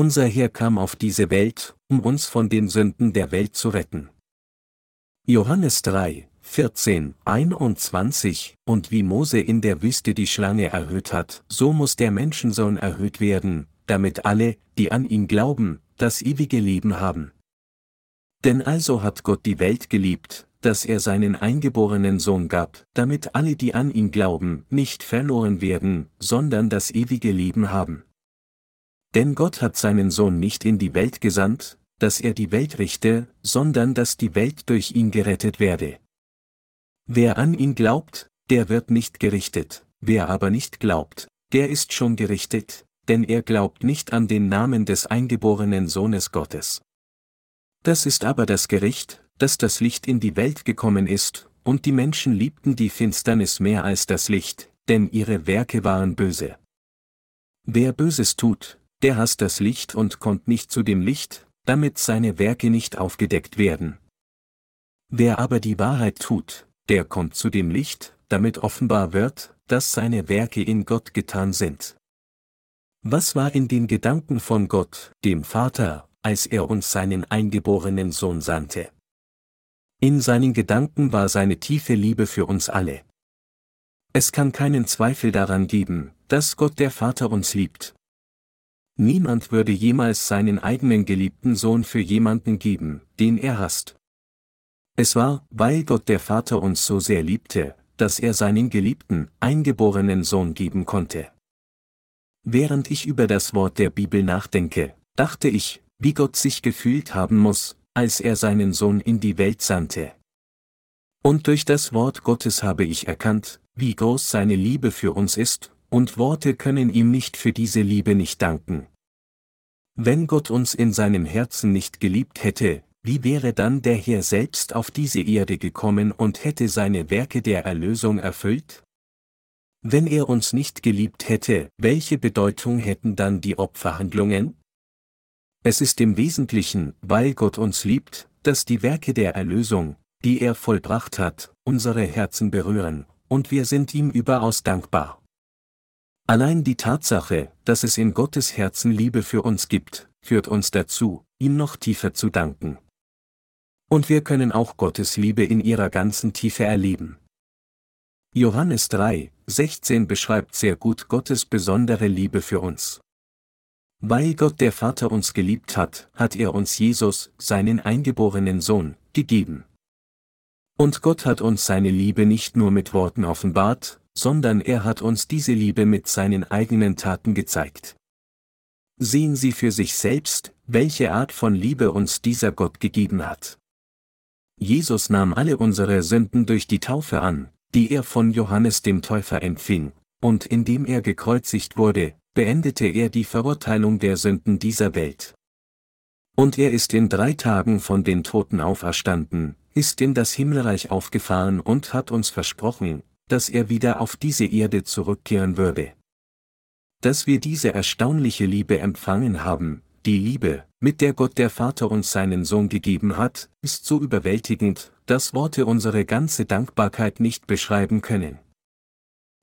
Unser Herr kam auf diese Welt, um uns von den Sünden der Welt zu retten. Johannes 3, 14, 21, und wie Mose in der Wüste die Schlange erhöht hat, so muss der Menschensohn erhöht werden, damit alle, die an ihn glauben, das ewige Leben haben. Denn also hat Gott die Welt geliebt, dass er seinen eingeborenen Sohn gab, damit alle, die an ihn glauben, nicht verloren werden, sondern das ewige Leben haben. Denn Gott hat seinen Sohn nicht in die Welt gesandt, dass er die Welt richte, sondern dass die Welt durch ihn gerettet werde. Wer an ihn glaubt, der wird nicht gerichtet, wer aber nicht glaubt, der ist schon gerichtet, denn er glaubt nicht an den Namen des eingeborenen Sohnes Gottes. Das ist aber das Gericht, dass das Licht in die Welt gekommen ist, und die Menschen liebten die Finsternis mehr als das Licht, denn ihre Werke waren böse. Wer Böses tut, der hasst das Licht und kommt nicht zu dem Licht, damit seine Werke nicht aufgedeckt werden. Wer aber die Wahrheit tut, der kommt zu dem Licht, damit offenbar wird, dass seine Werke in Gott getan sind. Was war in den Gedanken von Gott, dem Vater, als er uns seinen eingeborenen Sohn sandte? In seinen Gedanken war seine tiefe Liebe für uns alle. Es kann keinen Zweifel daran geben, dass Gott der Vater uns liebt. Niemand würde jemals seinen eigenen geliebten Sohn für jemanden geben, den er hasst. Es war, weil Gott der Vater uns so sehr liebte, dass er seinen geliebten, eingeborenen Sohn geben konnte. Während ich über das Wort der Bibel nachdenke, dachte ich, wie Gott sich gefühlt haben muss, als er seinen Sohn in die Welt sandte. Und durch das Wort Gottes habe ich erkannt, wie groß seine Liebe für uns ist, und Worte können ihm nicht für diese Liebe nicht danken. Wenn Gott uns in seinem Herzen nicht geliebt hätte, wie wäre dann der Herr selbst auf diese Erde gekommen und hätte seine Werke der Erlösung erfüllt? Wenn er uns nicht geliebt hätte, welche Bedeutung hätten dann die Opferhandlungen? Es ist im Wesentlichen, weil Gott uns liebt, dass die Werke der Erlösung, die er vollbracht hat, unsere Herzen berühren, und wir sind ihm überaus dankbar. Allein die Tatsache, dass es in Gottes Herzen Liebe für uns gibt, führt uns dazu, ihm noch tiefer zu danken. Und wir können auch Gottes Liebe in ihrer ganzen Tiefe erleben. Johannes 3, 16 beschreibt sehr gut Gottes besondere Liebe für uns. Weil Gott der Vater uns geliebt hat, hat er uns Jesus, seinen eingeborenen Sohn, gegeben. Und Gott hat uns seine Liebe nicht nur mit Worten offenbart, sondern er hat uns diese Liebe mit seinen eigenen Taten gezeigt. Sehen Sie für sich selbst, welche Art von Liebe uns dieser Gott gegeben hat. Jesus nahm alle unsere Sünden durch die Taufe an, die er von Johannes dem Täufer empfing, und indem er gekreuzigt wurde, beendete er die Verurteilung der Sünden dieser Welt. Und er ist in drei Tagen von den Toten auferstanden, ist in das Himmelreich aufgefahren und hat uns versprochen, dass er wieder auf diese Erde zurückkehren würde. Dass wir diese erstaunliche Liebe empfangen haben, die Liebe, mit der Gott der Vater uns seinen Sohn gegeben hat, ist so überwältigend, dass Worte unsere ganze Dankbarkeit nicht beschreiben können.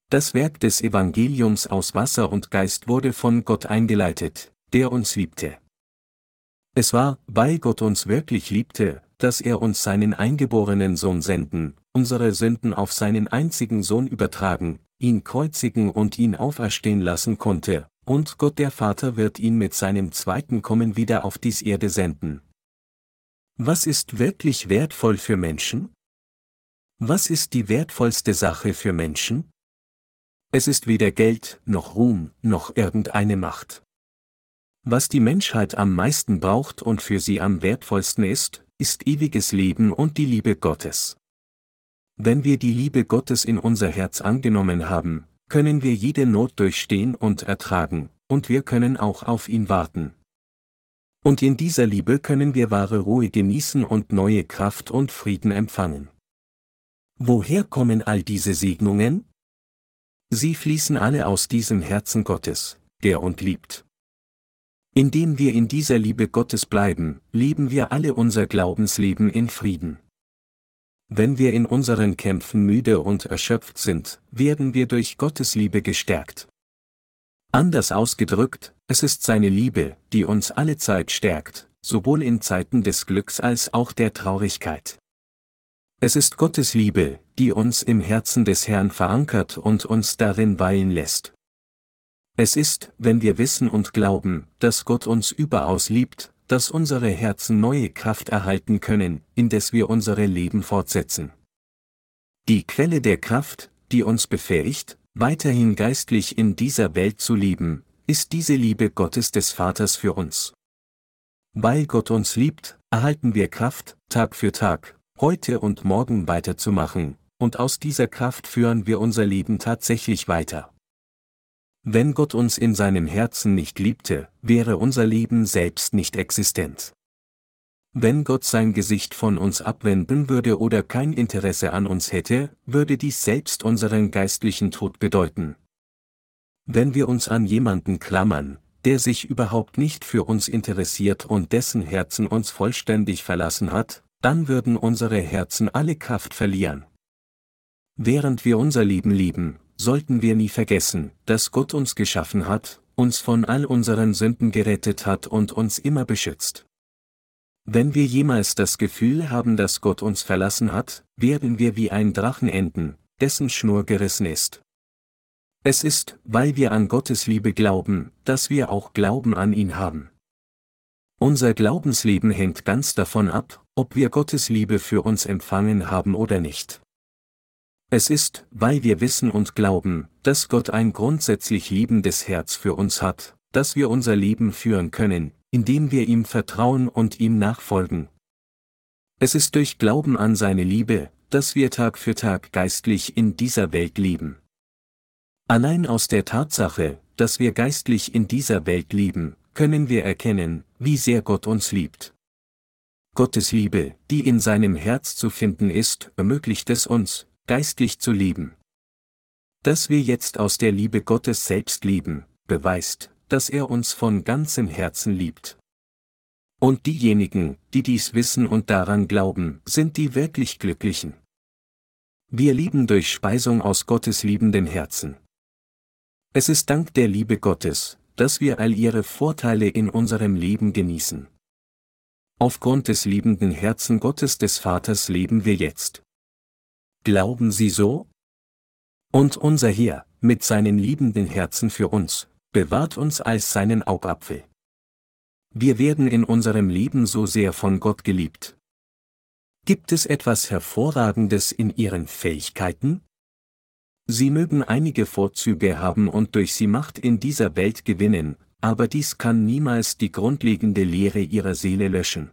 Das Werk des Evangeliums aus Wasser und Geist wurde von Gott eingeleitet, der uns liebte. Es war, weil Gott uns wirklich liebte, dass er uns seinen eingeborenen Sohn senden, unsere Sünden auf seinen einzigen Sohn übertragen, ihn kreuzigen und ihn auferstehen lassen konnte, und Gott der Vater wird ihn mit seinem zweiten Kommen wieder auf dies Erde senden. Was ist wirklich wertvoll für Menschen? Was ist die wertvollste Sache für Menschen? Es ist weder Geld, noch Ruhm, noch irgendeine Macht. Was die Menschheit am meisten braucht und für sie am wertvollsten ist, ist ewiges Leben und die Liebe Gottes. Wenn wir die Liebe Gottes in unser Herz angenommen haben, können wir jede Not durchstehen und ertragen, und wir können auch auf ihn warten. Und in dieser Liebe können wir wahre Ruhe genießen und neue Kraft und Frieden empfangen. Woher kommen all diese Segnungen? Sie fließen alle aus diesem Herzen Gottes, der und liebt. Indem wir in dieser Liebe Gottes bleiben, leben wir alle unser Glaubensleben in Frieden. Wenn wir in unseren Kämpfen müde und erschöpft sind, werden wir durch Gottes Liebe gestärkt. Anders ausgedrückt, Es ist seine Liebe, die uns alle Zeit stärkt, sowohl in Zeiten des Glücks als auch der Traurigkeit. Es ist Gottes Liebe, die uns im Herzen des Herrn verankert und uns darin weilen lässt. Es ist, wenn wir wissen und glauben, dass Gott uns überaus liebt, dass unsere Herzen neue Kraft erhalten können, indes wir unsere Leben fortsetzen. Die Quelle der Kraft, die uns befähigt, weiterhin geistlich in dieser Welt zu leben, ist diese Liebe Gottes des Vaters für uns. Weil Gott uns liebt, erhalten wir Kraft, Tag für Tag, heute und morgen weiterzumachen, und aus dieser Kraft führen wir unser Leben tatsächlich weiter. Wenn Gott uns in seinem Herzen nicht liebte, wäre unser Leben selbst nicht existent. Wenn Gott sein Gesicht von uns abwenden würde oder kein Interesse an uns hätte, würde dies selbst unseren geistlichen Tod bedeuten. Wenn wir uns an jemanden klammern, der sich überhaupt nicht für uns interessiert und dessen Herzen uns vollständig verlassen hat, dann würden unsere Herzen alle Kraft verlieren. Während wir unser Leben lieben, sollten wir nie vergessen, dass Gott uns geschaffen hat, uns von all unseren Sünden gerettet hat und uns immer beschützt. Wenn wir jemals das Gefühl haben, dass Gott uns verlassen hat, werden wir wie ein Drachen enden, dessen Schnur gerissen ist. Es ist, weil wir an Gottes Liebe glauben, dass wir auch Glauben an ihn haben. Unser Glaubensleben hängt ganz davon ab, ob wir Gottes Liebe für uns empfangen haben oder nicht. Es ist, weil wir wissen und glauben, dass Gott ein grundsätzlich liebendes Herz für uns hat, dass wir unser Leben führen können, indem wir ihm vertrauen und ihm nachfolgen. Es ist durch Glauben an seine Liebe, dass wir Tag für Tag geistlich in dieser Welt leben. Allein aus der Tatsache, dass wir geistlich in dieser Welt leben, können wir erkennen, wie sehr Gott uns liebt. Gottes Liebe, die in seinem Herz zu finden ist, ermöglicht es uns, geistlich zu leben. Dass wir jetzt aus der Liebe Gottes selbst leben, beweist, dass er uns von ganzem Herzen liebt. Und diejenigen, die dies wissen und daran glauben, sind die wirklich Glücklichen. Wir lieben durch Speisung aus Gottes liebendem Herzen. Es ist dank der Liebe Gottes, dass wir all ihre Vorteile in unserem Leben genießen. Aufgrund des liebenden Herzen Gottes des Vaters leben wir jetzt. Glauben Sie so? Und unser Herr, mit seinen liebenden Herzen für uns, bewahrt uns als seinen Augapfel. Wir werden in unserem Leben so sehr von Gott geliebt. Gibt es etwas Hervorragendes in Ihren Fähigkeiten? Sie mögen einige Vorzüge haben und durch sie Macht in dieser Welt gewinnen, aber dies kann niemals die grundlegende Lehre ihrer Seele löschen.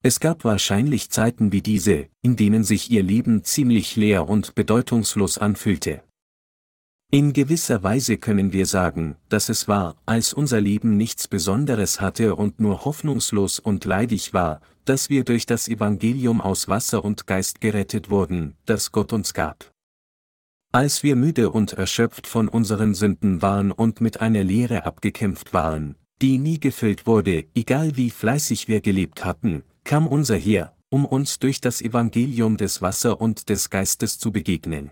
Es gab wahrscheinlich Zeiten wie diese, in denen sich ihr Leben ziemlich leer und bedeutungslos anfühlte. In gewisser Weise können wir sagen, dass es war, als unser Leben nichts Besonderes hatte und nur hoffnungslos und leidig war, dass wir durch das Evangelium aus Wasser und Geist gerettet wurden, das Gott uns gab. Als wir müde und erschöpft von unseren Sünden waren und mit einer Leere abgekämpft waren, die nie gefüllt wurde, egal wie fleißig wir gelebt hatten, kam unser Herr, um uns durch das Evangelium des Wasser und des Geistes zu begegnen.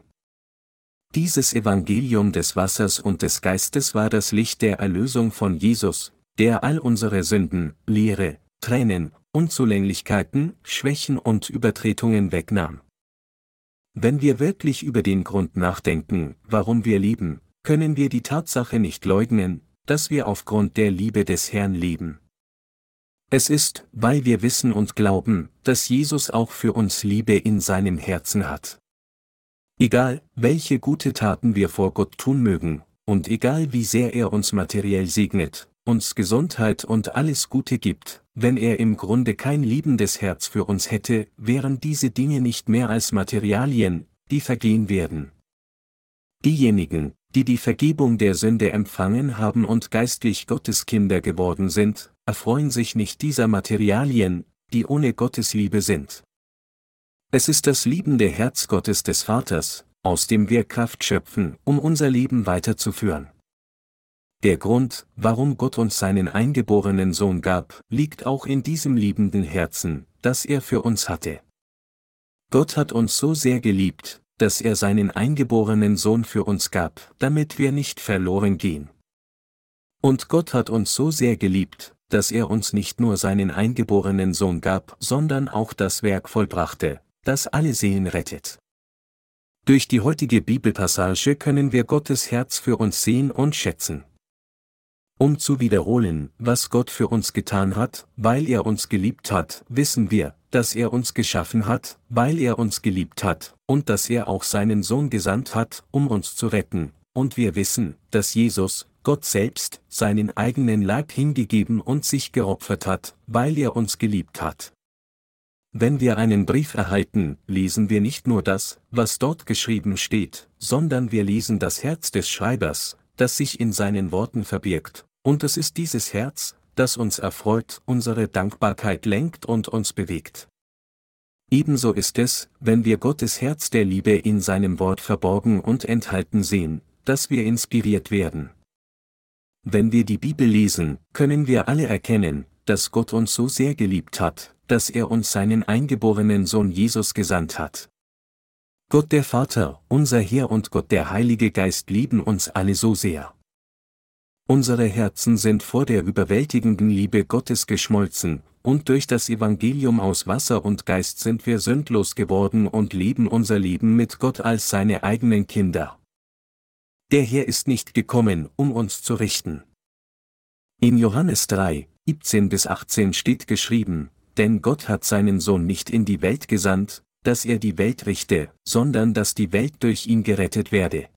Dieses Evangelium des Wassers und des Geistes war das Licht der Erlösung von Jesus, der all unsere Sünden, Leere, Tränen, Unzulänglichkeiten, Schwächen und Übertretungen wegnahm. Wenn wir wirklich über den Grund nachdenken, warum wir leben, können wir die Tatsache nicht leugnen, dass wir aufgrund der Liebe des Herrn leben. Es ist, weil wir wissen und glauben, dass Jesus auch für uns Liebe in seinem Herzen hat. Egal, welche gute Taten wir vor Gott tun mögen, und egal wie sehr er uns materiell segnet, uns Gesundheit und alles Gute gibt, wenn er im Grunde kein liebendes Herz für uns hätte, wären diese Dinge nicht mehr als Materialien, die vergehen werden. Diejenigen, die die Vergebung der Sünde empfangen haben und geistlich Gottes Kinder geworden sind, erfreuen sich nicht dieser Materialien, die ohne Gottes Liebe sind. Es ist das liebende Herz Gottes des Vaters, aus dem wir Kraft schöpfen, um unser Leben weiterzuführen. Der Grund, warum Gott uns seinen eingeborenen Sohn gab, liegt auch in diesem liebenden Herzen, das er für uns hatte. Gott hat uns so sehr geliebt, dass er seinen eingeborenen Sohn für uns gab, damit wir nicht verloren gehen. Und Gott hat uns so sehr geliebt, dass er uns nicht nur seinen eingeborenen Sohn gab, sondern auch das Werk vollbrachte, das alle Seelen rettet. Durch die heutige Bibelpassage können wir Gottes Herz für uns sehen und schätzen. Um zu wiederholen, was Gott für uns getan hat, weil er uns geliebt hat, wissen wir, dass er uns geschaffen hat, weil er uns geliebt hat, und dass er auch seinen Sohn gesandt hat, um uns zu retten, und wir wissen, dass Jesus, Gott selbst, seinen eigenen Leib hingegeben und sich geopfert hat, weil er uns geliebt hat. Wenn wir einen Brief erhalten, lesen wir nicht nur das, was dort geschrieben steht, sondern wir lesen das Herz des Schreibers, das sich in seinen Worten verbirgt, und es ist dieses Herz, das uns erfreut, unsere Dankbarkeit lenkt und uns bewegt. Ebenso ist es, wenn wir Gottes Herz der Liebe in seinem Wort verborgen und enthalten sehen, dass wir inspiriert werden. Wenn wir die Bibel lesen, können wir alle erkennen, dass Gott uns so sehr geliebt hat, dass er uns seinen eingeborenen Sohn Jesus gesandt hat. Gott der Vater, unser Herr und Gott der Heilige Geist lieben uns alle so sehr. Unsere Herzen sind vor der überwältigenden Liebe Gottes geschmolzen, und durch das Evangelium aus Wasser und Geist sind wir sündlos geworden und leben unser Leben mit Gott als seine eigenen Kinder. Der Herr ist nicht gekommen, um uns zu richten. In Johannes 3, 17 bis 18 steht geschrieben, denn Gott hat seinen Sohn nicht in die Welt gesandt, dass er die Welt richte, sondern dass die Welt durch ihn gerettet werde.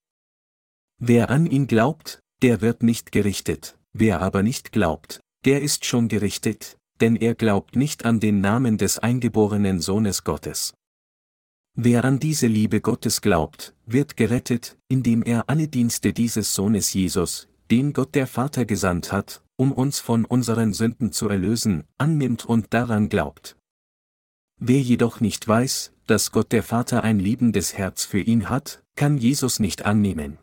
Wer an ihn glaubt, der wird nicht gerichtet, wer aber nicht glaubt, der ist schon gerichtet, denn er glaubt nicht an den Namen des eingeborenen Sohnes Gottes. Wer an diese Liebe Gottes glaubt, wird gerettet, indem er alle Dienste dieses Sohnes Jesus, den Gott der Vater gesandt hat, um uns von unseren Sünden zu erlösen, annimmt und daran glaubt. Wer jedoch nicht weiß, dass Gott der Vater ein liebendes Herz für ihn hat, kann Jesus nicht annehmen.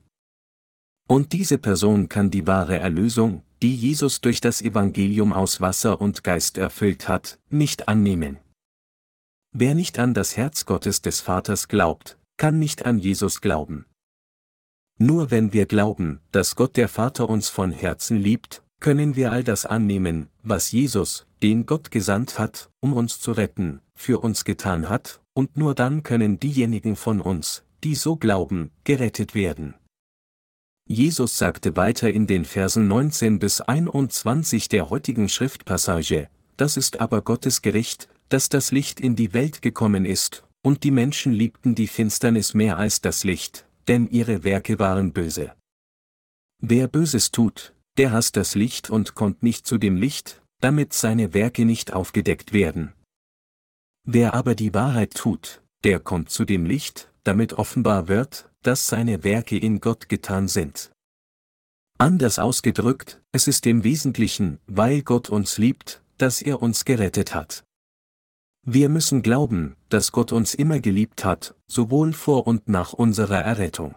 Und diese Person kann die wahre Erlösung, die Jesus durch das Evangelium aus Wasser und Geist erfüllt hat, nicht annehmen. Wer nicht an das Herz Gottes des Vaters glaubt, kann nicht an Jesus glauben. Nur wenn wir glauben, dass Gott der Vater uns von Herzen liebt, können wir all das annehmen, was Jesus, den Gott gesandt hat, um uns zu retten, für uns getan hat, und nur dann können diejenigen von uns, die so glauben, gerettet werden. Jesus sagte weiter in den Versen 19 bis 21 der heutigen Schriftpassage, das ist aber Gottes Gericht, dass das Licht in die Welt gekommen ist, und die Menschen liebten die Finsternis mehr als das Licht, denn ihre Werke waren böse. Wer Böses tut, der hasst das Licht und kommt nicht zu dem Licht, damit seine Werke nicht aufgedeckt werden. Wer aber die Wahrheit tut, der kommt zu dem Licht, damit offenbar wird, dass seine Werke in Gott getan sind. Anders ausgedrückt, es ist im Wesentlichen, weil Gott uns liebt, dass er uns gerettet hat. Wir müssen glauben, dass Gott uns immer geliebt hat, sowohl vor und nach unserer Errettung.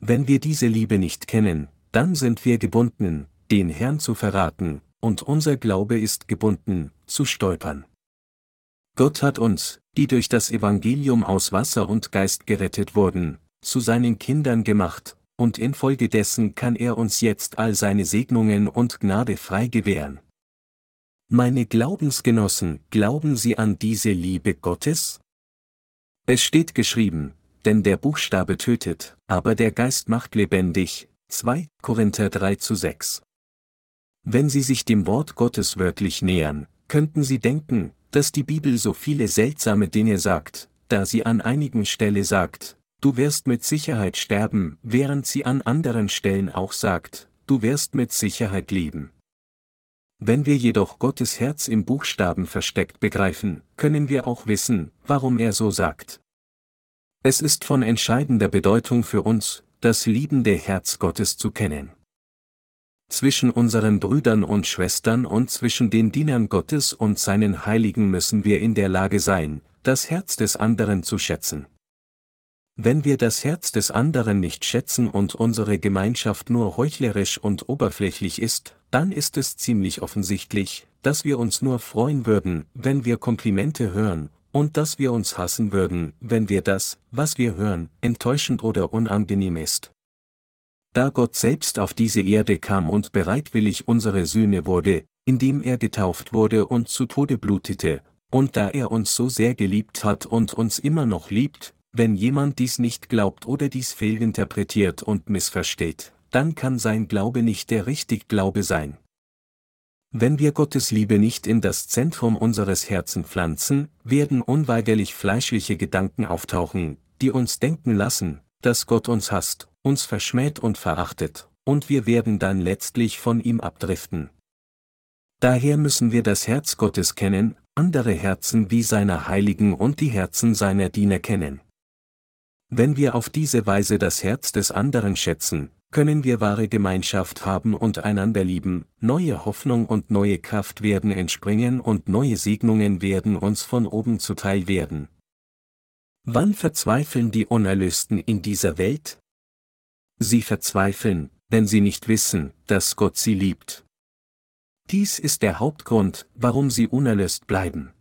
Wenn wir diese Liebe nicht kennen, dann sind wir gebunden, den Herrn zu verraten, und unser Glaube ist gebunden, zu stolpern. Gott hat uns, die durch das Evangelium aus Wasser und Geist gerettet wurden, zu seinen Kindern gemacht, und infolgedessen kann er uns jetzt all seine Segnungen und Gnade frei gewähren. Meine Glaubensgenossen, glauben Sie an diese Liebe Gottes? Es steht geschrieben, denn der Buchstabe tötet, aber der Geist macht lebendig. 2 Korinther 3 zu 6. Wenn Sie sich dem Wort Gottes wörtlich nähern, könnten Sie denken, dass die Bibel so viele seltsame Dinge sagt, da sie an einigen Stelle sagt, du wirst mit Sicherheit sterben, während sie an anderen Stellen auch sagt, du wirst mit Sicherheit leben. Wenn wir jedoch Gottes Herz im Buchstaben versteckt begreifen, können wir auch wissen, warum er so sagt. Es ist von entscheidender Bedeutung für uns, das liebende Herz Gottes zu kennen. Zwischen unseren Brüdern und Schwestern und zwischen den Dienern Gottes und seinen Heiligen müssen wir in der Lage sein, das Herz des anderen zu schätzen. Wenn wir das Herz des anderen nicht schätzen und unsere Gemeinschaft nur heuchlerisch und oberflächlich ist, dann ist es ziemlich offensichtlich, dass wir uns nur freuen würden, wenn wir Komplimente hören, und dass wir uns hassen würden, wenn wir das, was wir hören, enttäuschend oder unangenehm ist. da Gott selbst auf diese Erde kam und bereitwillig unsere Sühne wurde, indem er getauft wurde und zu Tode blutete, und da er uns so sehr geliebt hat und uns immer noch liebt, wenn jemand dies nicht glaubt oder dies fehlinterpretiert und missversteht, dann kann sein Glaube nicht der richtig Glaube sein. Wenn wir Gottes Liebe nicht in das Zentrum unseres Herzens pflanzen, werden unweigerlich fleischliche Gedanken auftauchen, die uns denken lassen, dass Gott uns hasst, uns verschmäht und verachtet, und wir werden dann letztlich von ihm abdriften. Daher müssen wir das Herz Gottes kennen, andere Herzen wie seiner Heiligen und die Herzen seiner Diener kennen. Wenn wir auf diese Weise das Herz des anderen schätzen, können wir wahre Gemeinschaft haben und einander lieben, neue Hoffnung und neue Kraft werden entspringen und neue Segnungen werden uns von oben zuteil werden. Wann verzweifeln die Unerlösten in dieser Welt? Sie verzweifeln, wenn sie nicht wissen, dass Gott sie liebt. Dies ist der Hauptgrund, warum sie unerlöst bleiben.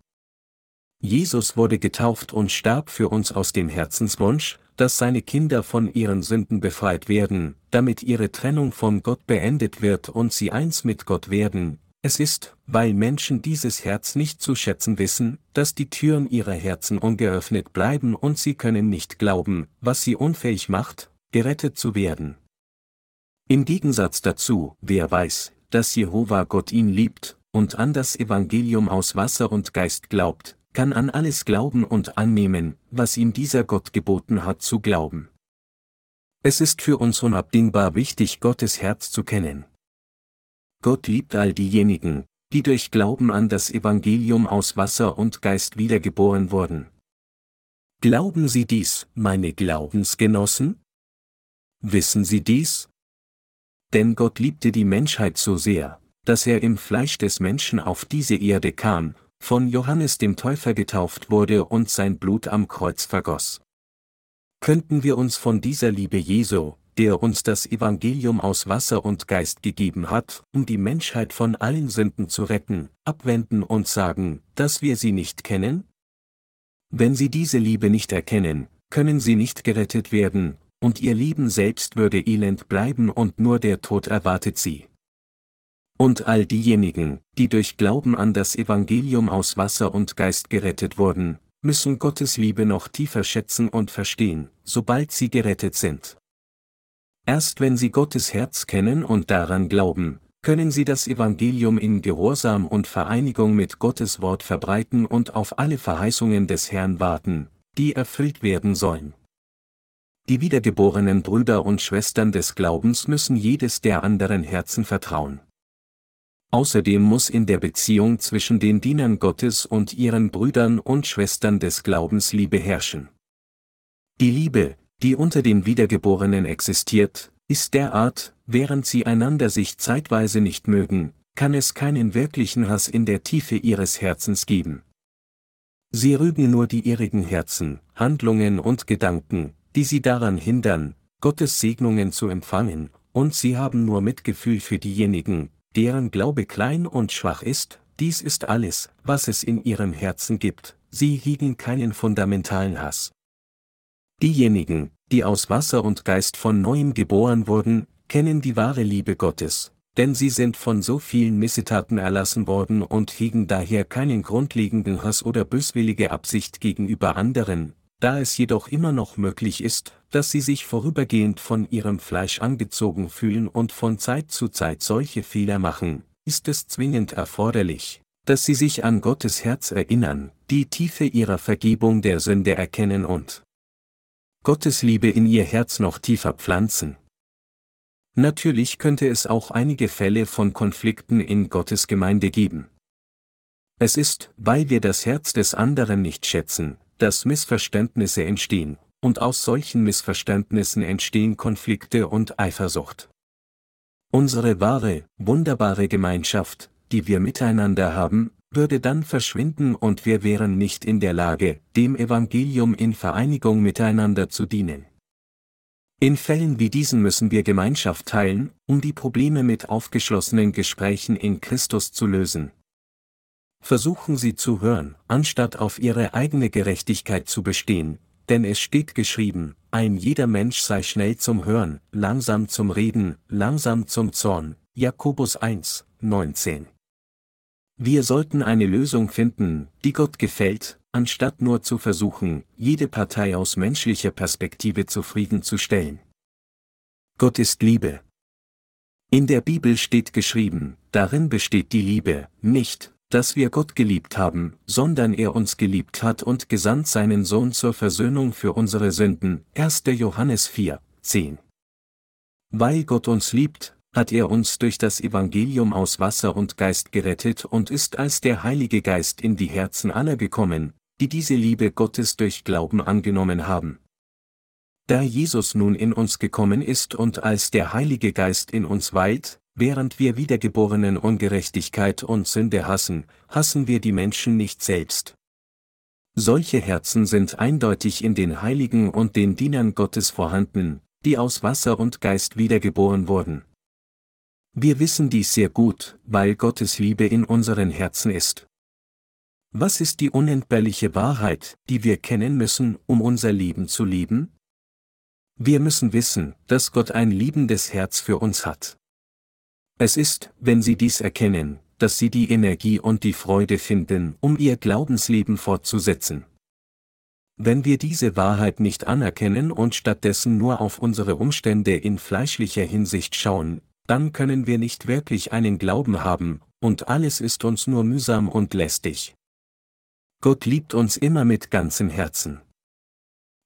Jesus wurde getauft und starb für uns aus dem Herzenswunsch, dass seine Kinder von ihren Sünden befreit werden, damit ihre Trennung von Gott beendet wird und sie eins mit Gott werden. Es ist, weil Menschen dieses Herz nicht zu schätzen wissen, dass die Türen ihrer Herzen ungeöffnet bleiben und sie können nicht glauben, was sie unfähig macht, gerettet zu werden. Im Gegensatz dazu, wer weiß, dass Jehova Gott ihn liebt, und an das Evangelium aus Wasser und Geist glaubt, kann an alles glauben und annehmen, was ihm dieser Gott geboten hat zu glauben. Es ist für uns unabdingbar wichtig, Gottes Herz zu kennen. Gott liebt all diejenigen, die durch Glauben an das Evangelium aus Wasser und Geist wiedergeboren wurden. Glauben Sie dies, meine Glaubensgenossen? Wissen Sie dies? Denn Gott liebte die Menschheit so sehr, dass er im Fleisch des Menschen auf diese Erde kam, von Johannes dem Täufer getauft wurde und sein Blut am Kreuz vergoss. Könnten wir uns von dieser Liebe Jesu, der uns das Evangelium aus Wasser und Geist gegeben hat, um die Menschheit von allen Sünden zu retten, abwenden und sagen, dass wir sie nicht kennen? Wenn sie diese Liebe nicht erkennen, können sie nicht gerettet werden, und ihr Leben selbst würde elend bleiben und nur der Tod erwartet sie. Und all diejenigen, die durch Glauben an das Evangelium aus Wasser und Geist gerettet wurden, müssen Gottes Liebe noch tiefer schätzen und verstehen, sobald sie gerettet sind. Erst wenn sie Gottes Herz kennen und daran glauben, können sie das Evangelium in Gehorsam und Vereinigung mit Gottes Wort verbreiten und auf alle Verheißungen des Herrn warten, die erfüllt werden sollen. Die wiedergeborenen Brüder und Schwestern des Glaubens müssen jedes der anderen Herzen vertrauen. Außerdem muss in der Beziehung zwischen den Dienern Gottes und ihren Brüdern und Schwestern des Glaubens Liebe herrschen. Die Liebe, die unter den Wiedergeborenen existiert, ist derart, während sie einander sich zeitweise nicht mögen, kann es keinen wirklichen Hass in der Tiefe ihres Herzens geben. Sie rügen nur die ihrigen Herzen, Handlungen und Gedanken, die sie daran hindern, Gottes Segnungen zu empfangen, und sie haben nur Mitgefühl für diejenigen, deren Glaube klein und schwach ist, dies ist alles, was es in ihrem Herzen gibt, sie hegen keinen fundamentalen Hass. Diejenigen, die aus Wasser und Geist von neuem geboren wurden, kennen die wahre Liebe Gottes, denn sie sind von so vielen Missetaten erlassen worden und hegen daher keinen grundlegenden Hass oder böswillige Absicht gegenüber anderen, da es jedoch immer noch möglich ist, dass sie sich vorübergehend von ihrem Fleisch angezogen fühlen und von Zeit zu Zeit solche Fehler machen, ist es zwingend erforderlich, dass sie sich an Gottes Herz erinnern, die Tiefe ihrer Vergebung der Sünde erkennen und Gottes Liebe in ihr Herz noch tiefer pflanzen. Natürlich könnte es auch einige Fälle von Konflikten in Gottes Gemeinde geben. Es ist, weil wir das Herz des anderen nicht schätzen, dass Missverständnisse entstehen, und aus solchen Missverständnissen entstehen Konflikte und Eifersucht. Unsere wahre, wunderbare Gemeinschaft, die wir miteinander haben, würde dann verschwinden und wir wären nicht in der Lage, dem Evangelium in Vereinigung miteinander zu dienen. In Fällen wie diesen müssen wir Gemeinschaft teilen, um die Probleme mit aufgeschlossenen Gesprächen in Christus zu lösen, Versuchen Sie zu hören, anstatt auf Ihre eigene Gerechtigkeit zu bestehen, denn es steht geschrieben, ein jeder Mensch sei schnell zum Hören, langsam zum Reden, langsam zum Zorn. Jakobus 1, 19. Wir sollten eine Lösung finden, die Gott gefällt, anstatt nur zu versuchen, jede Partei aus menschlicher Perspektive zufriedenzustellen. Gott ist Liebe. In der Bibel steht geschrieben, darin besteht die Liebe, nicht, dass wir Gott geliebt haben, sondern er uns geliebt hat und gesandt seinen Sohn zur Versöhnung für unsere Sünden. 1. Johannes 4, 10. Weil Gott uns liebt, hat er uns durch das Evangelium aus Wasser und Geist gerettet und ist als der Heilige Geist in die Herzen aller gekommen, die diese Liebe Gottes durch Glauben angenommen haben. Da Jesus nun in uns gekommen ist und als der Heilige Geist in uns weilt, während wir Wiedergeborenen Ungerechtigkeit und Sünde hassen, hassen wir die Menschen nicht selbst. Solche Herzen sind eindeutig in den Heiligen und den Dienern Gottes vorhanden, die aus Wasser und Geist wiedergeboren wurden. Wir wissen dies sehr gut, weil Gottes Liebe in unseren Herzen ist. Was ist die unentbehrliche Wahrheit, die wir kennen müssen, um unser Leben zu lieben? Wir müssen wissen, dass Gott ein liebendes Herz für uns hat. Es ist, wenn Sie dies erkennen, dass Sie die Energie und die Freude finden, um Ihr Glaubensleben fortzusetzen. Wenn wir diese Wahrheit nicht anerkennen und stattdessen nur auf unsere Umstände in fleischlicher Hinsicht schauen, dann können wir nicht wirklich einen Glauben haben, und alles ist uns nur mühsam und lästig. Gott liebt uns immer mit ganzem Herzen.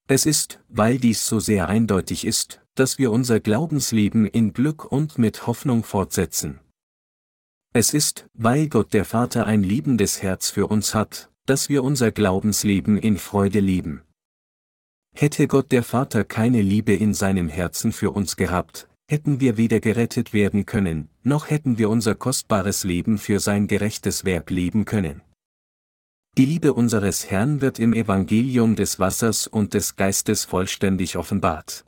Es ist, weil dies so sehr eindeutig ist, dass wir unser Glaubensleben in Glück und mit Hoffnung fortsetzen. Es ist, weil Gott der Vater ein liebendes Herz für uns hat, dass wir unser Glaubensleben in Freude lieben. Hätte Gott der Vater keine Liebe in seinem Herzen für uns gehabt, hätten wir weder gerettet werden können, noch hätten wir unser kostbares Leben für sein gerechtes Werk leben können. Die Liebe unseres Herrn wird im Evangelium des Wassers und des Geistes vollständig offenbart.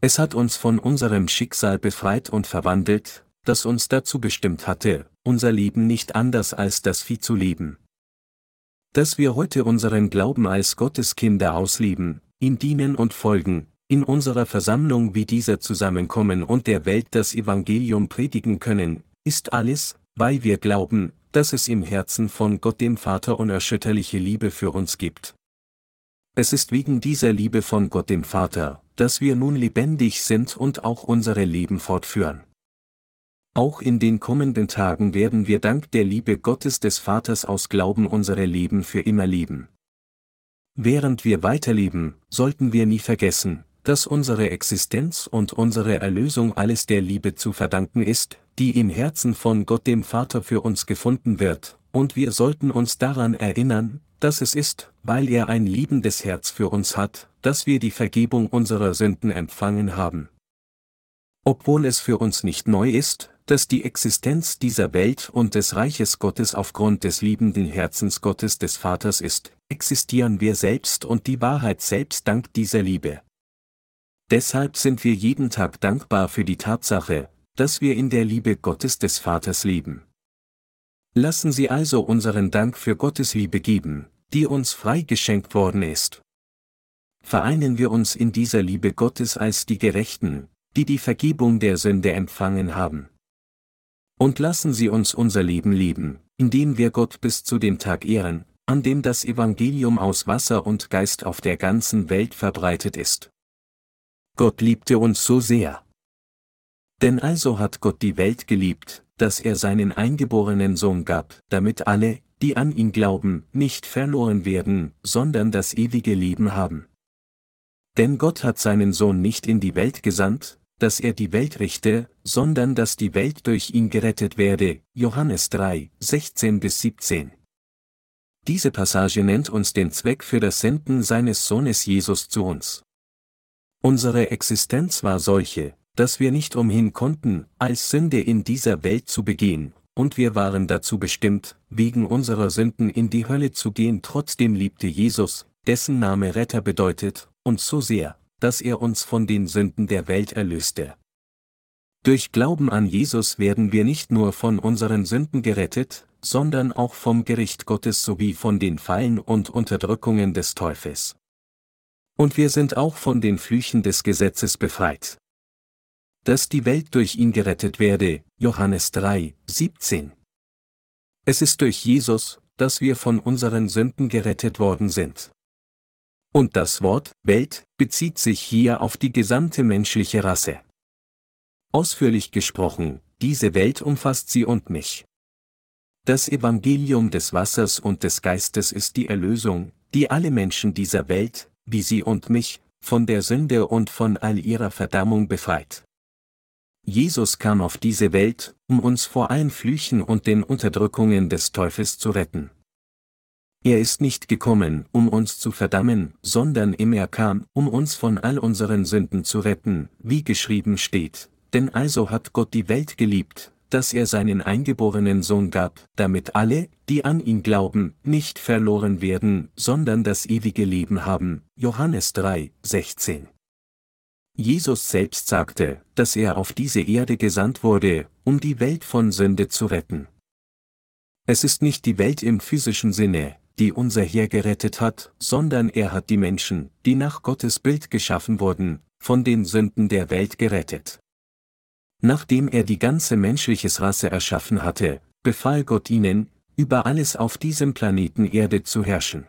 Es hat uns von unserem Schicksal befreit und verwandelt, das uns dazu bestimmt hatte, unser Leben nicht anders als das Vieh zu leben. Dass wir heute unseren Glauben als Gottes Kinder ausleben, ihm dienen und folgen, in unserer Versammlung wie dieser zusammenkommen und der Welt das Evangelium predigen können, ist alles, weil wir glauben, dass es im Herzen von Gott dem Vater unerschütterliche Liebe für uns gibt. Es ist wegen dieser Liebe von Gott dem Vater, dass wir nun lebendig sind und auch unsere Leben fortführen. Auch in den kommenden Tagen werden wir dank der Liebe Gottes des Vaters aus Glauben unsere Leben für immer leben. Während wir weiterleben, sollten wir nie vergessen, dass unsere Existenz und unsere Erlösung alles der Liebe zu verdanken ist, die im Herzen von Gott dem Vater für uns gefunden wird, und wir sollten uns daran erinnern, dass es ist, weil er ein liebendes Herz für uns hat, dass wir die Vergebung unserer Sünden empfangen haben. Obwohl es für uns nicht neu ist, dass die Existenz dieser Welt und des Reiches Gottes aufgrund des liebenden Herzens Gottes des Vaters ist, existieren wir selbst und die Wahrheit selbst dank dieser Liebe. Deshalb sind wir jeden Tag dankbar für die Tatsache, dass wir in der Liebe Gottes des Vaters leben. Lassen Sie also unseren Dank für Gottes Liebe geben, die uns frei geschenkt worden ist. Vereinen wir uns in dieser Liebe Gottes als die Gerechten, die die Vergebung der Sünde empfangen haben. Und lassen Sie uns unser Leben leben, indem wir Gott bis zu dem Tag ehren, an dem das Evangelium aus Wasser und Geist auf der ganzen Welt verbreitet ist. Gott liebte uns so sehr. Denn also hat Gott die Welt geliebt, dass er seinen eingeborenen Sohn gab, damit alle, die an ihn glauben, nicht verloren werden, sondern das ewige Leben haben. Denn Gott hat seinen Sohn nicht in die Welt gesandt, dass er die Welt richte, sondern dass die Welt durch ihn gerettet werde. Johannes 3, 16 bis 17. Diese Passage nennt uns den Zweck für das Senden seines Sohnes Jesus zu uns. Unsere Existenz war solche, dass wir nicht umhin konnten, als Sünde in dieser Welt zu begehen, und wir waren dazu bestimmt, wegen unserer Sünden in die Hölle zu gehen. Trotzdem liebte Jesus, dessen Name Retter bedeutet, uns so sehr, dass er uns von den Sünden der Welt erlöste. Durch Glauben an Jesus werden wir nicht nur von unseren Sünden gerettet, sondern auch vom Gericht Gottes sowie von den Fallen und Unterdrückungen des Teufels. Und wir sind auch von den Flüchen des Gesetzes befreit. Dass die Welt durch ihn gerettet werde, Johannes 3, 17. Es ist durch Jesus, dass wir von unseren Sünden gerettet worden sind. Und das Wort Welt bezieht sich hier auf die gesamte menschliche Rasse. Ausführlich gesprochen, diese Welt umfasst sie und mich. Das Evangelium des Wassers und des Geistes ist die Erlösung, die alle Menschen dieser Welt, wie sie und mich, von der Sünde und von all ihrer Verdammung befreit. Jesus kam auf diese Welt, um uns vor allen Flüchen und den Unterdrückungen des Teufels zu retten. Er ist nicht gekommen, um uns zu verdammen, sondern ihm er kam, um uns von all unseren Sünden zu retten, wie geschrieben steht. Denn also hat Gott die Welt geliebt, dass er seinen eingeborenen Sohn gab, damit alle, die an ihn glauben, nicht verloren werden, sondern das ewige Leben haben. Johannes 3, 16. Jesus selbst sagte, dass er auf diese Erde gesandt wurde, um die Welt von Sünde zu retten. Es ist nicht die Welt im physischen Sinne, die unser Herr gerettet hat, sondern er hat die Menschen, die nach Gottes Bild geschaffen wurden, von den Sünden der Welt gerettet. Nachdem er die ganze menschliche Rasse erschaffen hatte, befahl Gott ihnen, über alles auf diesem Planeten Erde zu herrschen.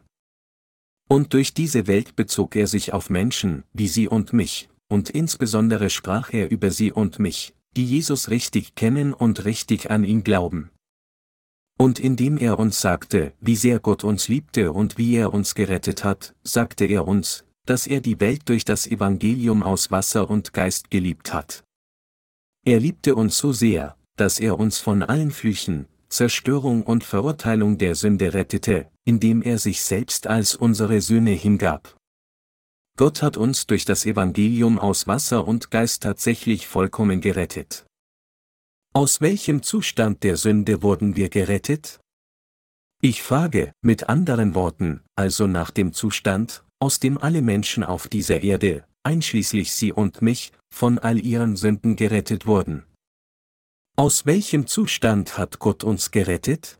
Und durch diese Welt bezog er sich auf Menschen, wie sie und mich, und insbesondere sprach er über sie und mich, die Jesus richtig kennen und richtig an ihn glauben. Und indem er uns sagte, wie sehr Gott uns liebte und wie er uns gerettet hat, sagte er uns, dass er die Welt durch das Evangelium aus Wasser und Geist geliebt hat. Er liebte uns so sehr, dass er uns von allen Flüchen, Zerstörung und Verurteilung der Sünde rettete, indem er sich selbst als unsere Sühne hingab. Gott hat uns durch das Evangelium aus Wasser und Geist tatsächlich vollkommen gerettet. Aus welchem Zustand der Sünde wurden wir gerettet? Ich frage, mit anderen Worten, also nach dem Zustand, aus dem alle Menschen auf dieser Erde, einschließlich Sie und mich, von all ihren Sünden gerettet wurden. Aus welchem Zustand hat Gott uns gerettet?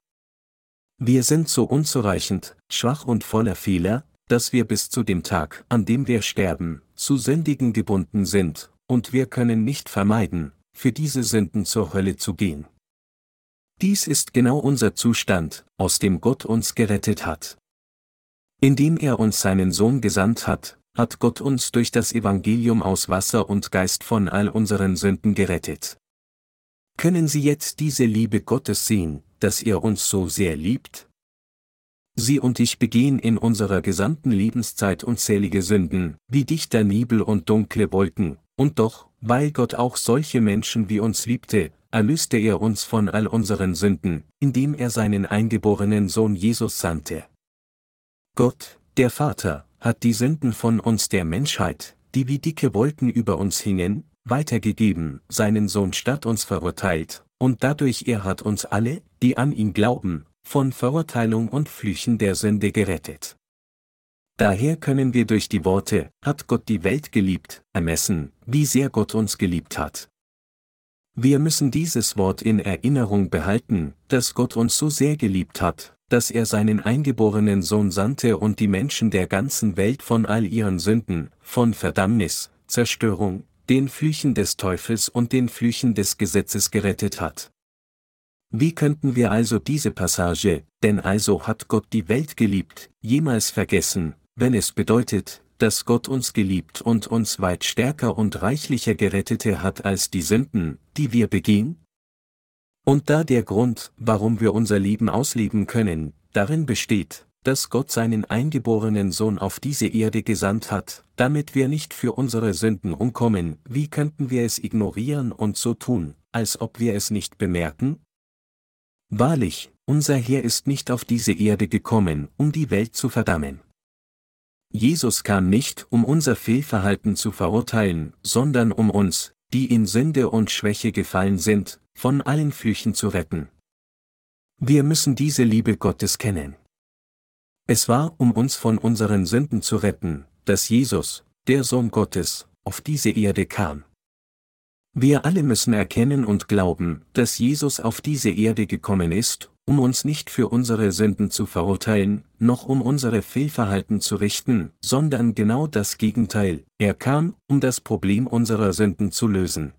Wir sind so unzureichend, schwach und voller Fehler, dass wir bis zu dem Tag, an dem wir sterben, zu Sündigen gebunden sind, und wir können nicht vermeiden, für diese Sünden zur Hölle zu gehen. Dies ist genau unser Zustand, aus dem Gott uns gerettet hat. Indem er uns seinen Sohn gesandt hat, hat Gott uns durch das Evangelium aus Wasser und Geist von all unseren Sünden gerettet. Können Sie jetzt diese Liebe Gottes sehen, dass er uns so sehr liebt? Sie und ich begehen in unserer gesamten Lebenszeit unzählige Sünden, wie dichter Nebel und dunkle Wolken, und doch, weil Gott auch solche Menschen wie uns liebte, erlöste er uns von all unseren Sünden, indem er seinen eingeborenen Sohn Jesus sandte. Gott, der Vater, hat die Sünden von uns der Menschheit, die wie dicke Wolken über uns hingen, weitergegeben, seinen Sohn statt uns verurteilt, und dadurch er hat uns alle, die an ihn glauben, von Verurteilung und Flüchen der Sünde gerettet. Daher können wir durch die Worte, hat Gott die Welt geliebt, ermessen, wie sehr Gott uns geliebt hat. Wir müssen dieses Wort in Erinnerung behalten, dass Gott uns so sehr geliebt hat, dass er seinen eingeborenen Sohn sandte und die Menschen der ganzen Welt von all ihren Sünden, von Verdammnis, Zerstörung, den Flüchen des Teufels und den Flüchen des Gesetzes gerettet hat. Wie könnten wir also diese Passage, denn also hat Gott die Welt geliebt, jemals vergessen, wenn es bedeutet, dass Gott uns geliebt und uns weit stärker und reichlicher gerettete hat als die Sünden, die wir begehen? Und da der Grund, warum wir unser Leben ausleben können, darin besteht, dass Gott seinen eingeborenen Sohn auf diese Erde gesandt hat, damit wir nicht für unsere Sünden umkommen, wie könnten wir es ignorieren und so tun, als ob wir es nicht bemerken? Wahrlich, unser Herr ist nicht auf diese Erde gekommen, um die Welt zu verdammen. Jesus kam nicht, um unser Fehlverhalten zu verurteilen, sondern um uns, die in Sünde und Schwäche gefallen sind, von allen Flüchen zu retten. Wir müssen diese Liebe Gottes kennen. Es war, um uns von unseren Sünden zu retten, dass Jesus, der Sohn Gottes, auf diese Erde kam. Wir alle müssen erkennen und glauben, dass Jesus auf diese Erde gekommen ist, um uns nicht für unsere Sünden zu verurteilen, noch um unsere Fehlverhalten zu richten, sondern genau das Gegenteil, er kam, um das Problem unserer Sünden zu lösen.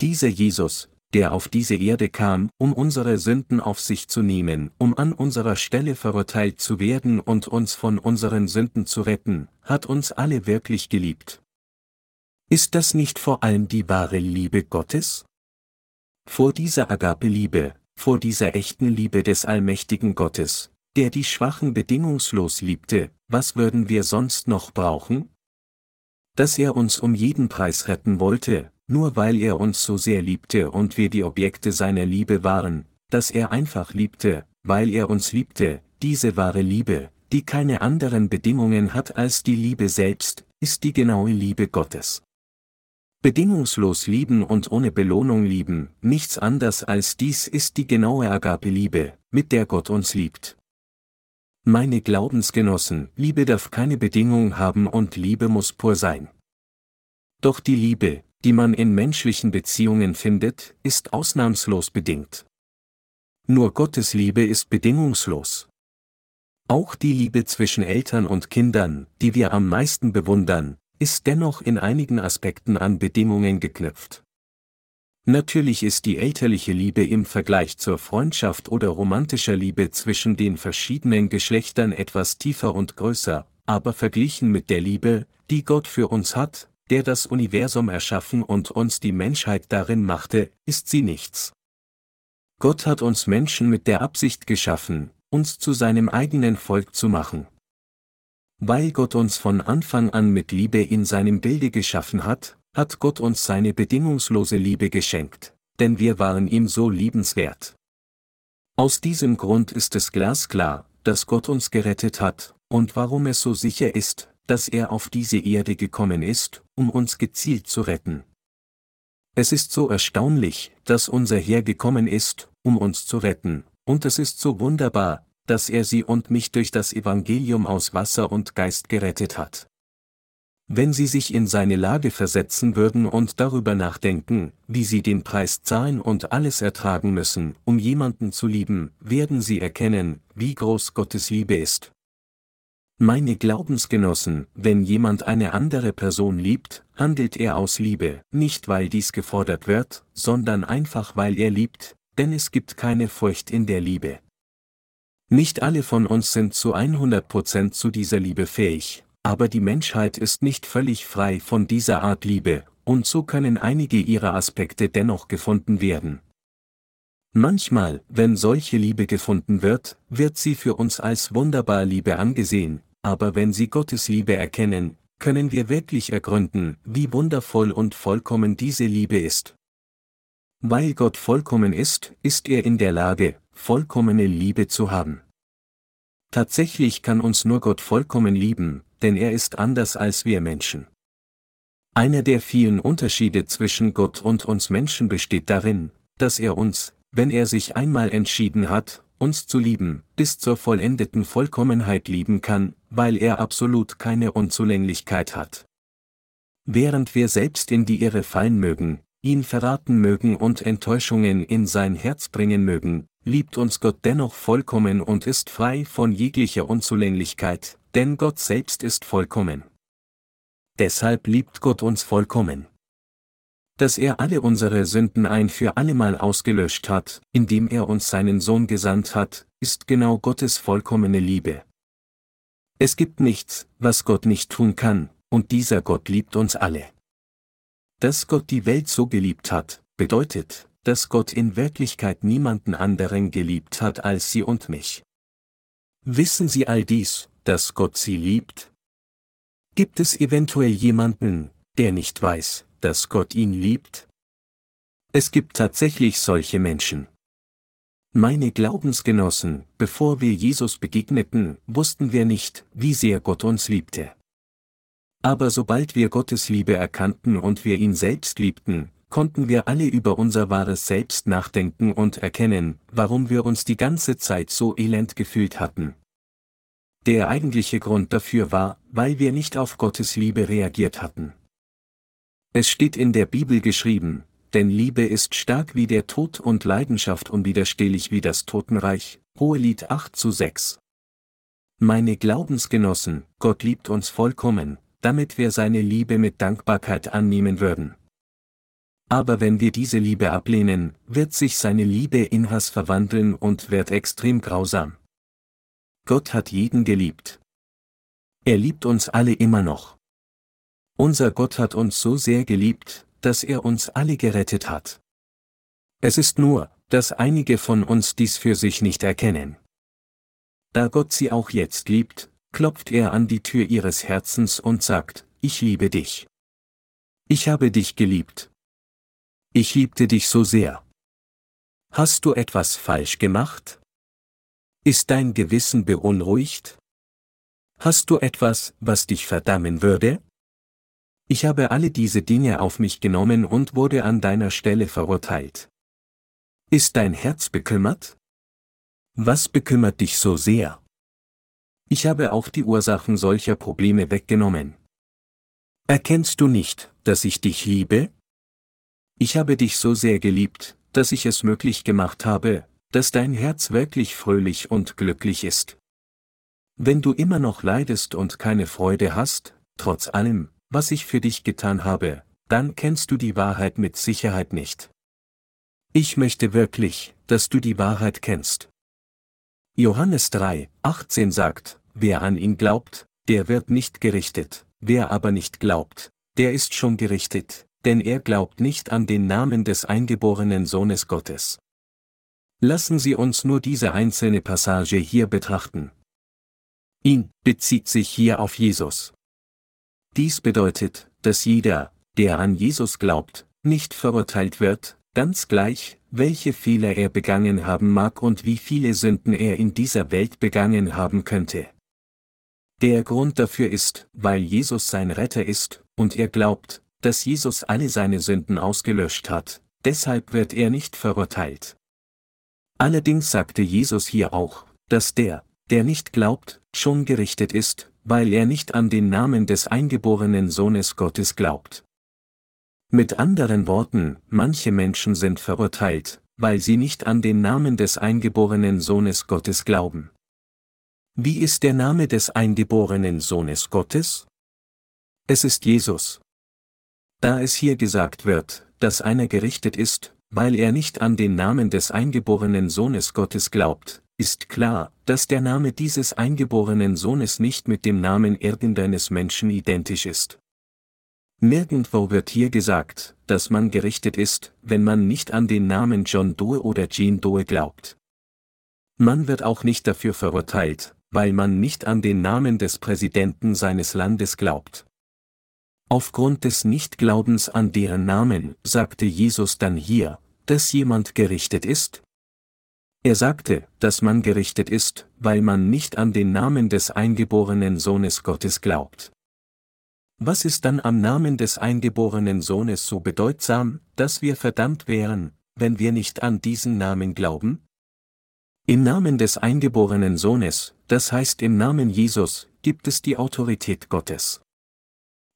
Dieser Jesus, der auf diese Erde kam, um unsere Sünden auf sich zu nehmen, um an unserer Stelle verurteilt zu werden und uns von unseren Sünden zu retten, hat uns alle wirklich geliebt. Ist das nicht vor allem die wahre Liebe Gottes? Vor dieser Agape-Liebe, vor dieser echten Liebe des allmächtigen Gottes, der die Schwachen bedingungslos liebte, was würden wir sonst noch brauchen? Dass er uns um jeden Preis retten wollte, nur weil er uns so sehr liebte und wir die Objekte seiner Liebe waren, dass er einfach liebte, weil er uns liebte, diese wahre Liebe, die keine anderen Bedingungen hat als die Liebe selbst, ist die genaue Liebe Gottes. Bedingungslos lieben und ohne Belohnung lieben, nichts anders als dies ist die genaue Agape-Liebe, mit der Gott uns liebt. Meine Glaubensgenossen, Liebe darf keine Bedingung haben und Liebe muss pur sein. Doch die Liebe, die man in menschlichen Beziehungen findet, ist ausnahmslos bedingt. Nur Gottes Liebe ist bedingungslos. Auch die Liebe zwischen Eltern und Kindern, die wir am meisten bewundern, ist dennoch in einigen Aspekten an Bedingungen geknüpft. Natürlich ist die elterliche Liebe im Vergleich zur Freundschaft oder romantischer Liebe zwischen den verschiedenen Geschlechtern etwas tiefer und größer, aber verglichen mit der Liebe, die Gott für uns hat, der das Universum erschaffen und uns die Menschheit darin machte, ist sie nichts. Gott hat uns Menschen mit der Absicht geschaffen, uns zu seinem eigenen Volk zu machen. Weil Gott uns von Anfang an mit Liebe in seinem Bilde geschaffen hat, hat Gott uns seine bedingungslose Liebe geschenkt, denn wir waren ihm so liebenswert. Aus diesem Grund ist es glasklar, dass Gott uns gerettet hat, und warum es so sicher ist, dass er auf diese Erde gekommen ist, um uns gezielt zu retten. Es ist so erstaunlich, dass unser Herr gekommen ist, um uns zu retten, und es ist so wunderbar, dass er sie und mich durch das Evangelium aus Wasser und Geist gerettet hat. Wenn Sie sich in seine Lage versetzen würden und darüber nachdenken, wie Sie den Preis zahlen und alles ertragen müssen, um jemanden zu lieben, werden Sie erkennen, wie groß Gottes Liebe ist. Meine Glaubensgenossen, wenn jemand eine andere Person liebt, handelt er aus Liebe, nicht weil dies gefordert wird, sondern einfach weil er liebt, denn es gibt keine Furcht in der Liebe. Nicht alle von uns sind zu 100% zu dieser Liebe fähig, aber die Menschheit ist nicht völlig frei von dieser Art Liebe, und so können einige ihrer Aspekte dennoch gefunden werden. Manchmal, wenn solche Liebe gefunden wird, wird sie für uns als wunderbar Liebe angesehen, aber wenn sie Gottes Liebe erkennen, können wir wirklich ergründen, wie wundervoll und vollkommen diese Liebe ist. Weil Gott vollkommen ist, ist er in der Lage, vollkommene Liebe zu haben. Tatsächlich kann uns nur Gott vollkommen lieben, denn er ist anders als wir Menschen. Einer der vielen Unterschiede zwischen Gott und uns Menschen besteht darin, dass er uns, wenn er sich einmal entschieden hat, uns zu lieben, bis zur vollendeten Vollkommenheit lieben kann, weil er absolut keine Unzulänglichkeit hat. Während wir selbst in die Irre fallen mögen, ihn verraten mögen und Enttäuschungen in sein Herz bringen mögen, liebt uns Gott dennoch vollkommen und ist frei von jeglicher Unzulänglichkeit, denn Gott selbst ist vollkommen. Deshalb liebt Gott uns vollkommen dass er alle unsere Sünden ein für allemal ausgelöscht hat, indem er uns seinen Sohn gesandt hat, ist genau Gottes vollkommene Liebe. Es gibt nichts, was Gott nicht tun kann, und dieser Gott liebt uns alle. Dass Gott die Welt so geliebt hat, bedeutet, dass Gott in Wirklichkeit niemanden anderen geliebt hat als Sie und mich. Wissen Sie all dies, dass Gott Sie liebt? Gibt es eventuell jemanden, der nicht weiß, dass Gott ihn liebt? Es gibt tatsächlich solche Menschen. Meine Glaubensgenossen, bevor wir Jesus begegneten, wussten wir nicht, wie sehr Gott uns liebte. Aber sobald wir Gottes Liebe erkannten und wir ihn selbst liebten, konnten wir alle über unser wahres Selbst nachdenken und erkennen, warum wir uns die ganze Zeit so elend gefühlt hatten. Der eigentliche Grund dafür war, weil wir nicht auf Gottes Liebe reagiert hatten. Es steht in der Bibel geschrieben, denn Liebe ist stark wie der Tod und Leidenschaft unwiderstehlich wie das Totenreich. Hohelied 8 zu 6. Meine Glaubensgenossen, Gott liebt uns vollkommen, damit wir seine Liebe mit Dankbarkeit annehmen würden. Aber wenn wir diese Liebe ablehnen, wird sich seine Liebe in Hass verwandeln und wird extrem grausam. Gott hat jeden geliebt. Er liebt uns alle immer noch. Unser Gott hat uns so sehr geliebt, dass er uns alle gerettet hat. Es ist nur, dass einige von uns dies für sich nicht erkennen. Da Gott sie auch jetzt liebt, klopft er an die Tür ihres Herzens und sagt, ich liebe dich. Ich habe dich geliebt. Ich liebte dich so sehr. Hast du etwas falsch gemacht? Ist dein Gewissen beunruhigt? Hast du etwas, was dich verdammen würde? Ich habe alle diese Dinge auf mich genommen und wurde an deiner Stelle verurteilt. Ist dein Herz bekümmert? Was bekümmert dich so sehr? Ich habe auch die Ursachen solcher Probleme weggenommen. Erkennst du nicht, dass ich dich liebe? Ich habe dich so sehr geliebt, dass ich es möglich gemacht habe, dass dein Herz wirklich fröhlich und glücklich ist. Wenn du immer noch leidest und keine Freude hast, trotz allem, was ich für dich getan habe, dann kennst du die Wahrheit mit Sicherheit nicht. Ich möchte wirklich, dass du die Wahrheit kennst. Johannes 3, 18 sagt, wer an ihn glaubt, der wird nicht gerichtet, wer aber nicht glaubt, der ist schon gerichtet, denn er glaubt nicht an den Namen des eingeborenen Sohnes Gottes. Lassen Sie uns nur diese einzelne Passage hier betrachten. Ihn bezieht sich hier auf Jesus. Dies bedeutet, dass jeder, der an Jesus glaubt, nicht verurteilt wird, ganz gleich, welche Fehler er begangen haben mag und wie viele Sünden er in dieser Welt begangen haben könnte. Der Grund dafür ist, weil Jesus sein Retter ist, und er glaubt, dass Jesus alle seine Sünden ausgelöscht hat, deshalb wird er nicht verurteilt. Allerdings sagte Jesus hier auch, dass der, der nicht glaubt, schon gerichtet ist, weil er nicht an den Namen des eingeborenen Sohnes Gottes glaubt. Mit anderen Worten, manche Menschen sind verurteilt, weil sie nicht an den Namen des eingeborenen Sohnes Gottes glauben. Wie ist der Name des eingeborenen Sohnes Gottes? Es ist Jesus. Da es hier gesagt wird, dass einer gerichtet ist, weil er nicht an den Namen des eingeborenen Sohnes Gottes glaubt, ist klar, dass der Name dieses eingeborenen Sohnes nicht mit dem Namen irgendeines Menschen identisch ist. Nirgendwo wird hier gesagt, dass man gerichtet ist, wenn man nicht an den Namen John Doe oder Jean Doe glaubt. Man wird auch nicht dafür verurteilt, weil man nicht an den Namen des Präsidenten seines Landes glaubt. Aufgrund des Nichtglaubens an deren Namen sagte Jesus dann hier, dass jemand gerichtet ist, er sagte, dass man gerichtet ist, weil man nicht an den Namen des eingeborenen Sohnes Gottes glaubt. Was ist dann am Namen des eingeborenen Sohnes so bedeutsam, dass wir verdammt wären, wenn wir nicht an diesen Namen glauben? Im Namen des eingeborenen Sohnes, das heißt im Namen Jesus, gibt es die Autorität Gottes.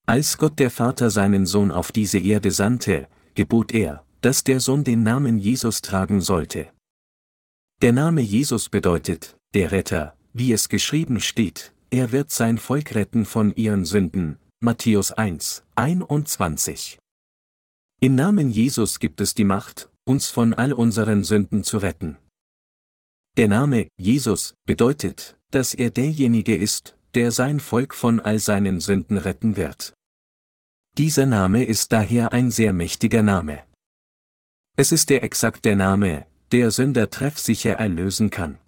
Als Gott der Vater seinen Sohn auf diese Erde sandte, gebot er, dass der Sohn den Namen Jesus tragen sollte. Der Name Jesus bedeutet, der Retter, wie es geschrieben steht, er wird sein Volk retten von ihren Sünden. Matthäus 1, 21. Im Namen Jesus gibt es die Macht, uns von all unseren Sünden zu retten. Der Name Jesus bedeutet, dass er derjenige ist, der sein Volk von all seinen Sünden retten wird. Dieser Name ist daher ein sehr mächtiger Name. Es ist der exakt der Name, der Sünder treffsicher erlösen kann.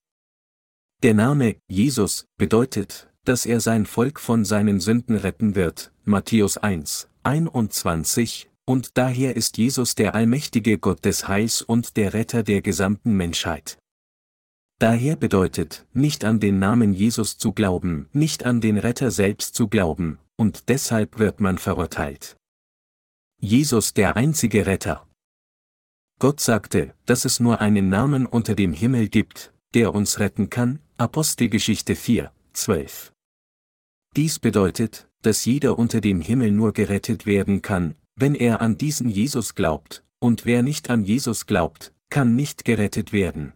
Der Name Jesus bedeutet, dass er sein Volk von seinen Sünden retten wird, Matthäus 1, 21, und daher ist Jesus der allmächtige Gott des Heils und der Retter der gesamten Menschheit. Daher bedeutet, nicht an den Namen Jesus zu glauben, nicht an den Retter selbst zu glauben, und deshalb wird man verurteilt. Jesus der einzige Retter. Gott sagte, dass es nur einen Namen unter dem Himmel gibt, der uns retten kann, Apostelgeschichte 4, 12. Dies bedeutet, dass jeder unter dem Himmel nur gerettet werden kann, wenn er an diesen Jesus glaubt, und wer nicht an Jesus glaubt, kann nicht gerettet werden.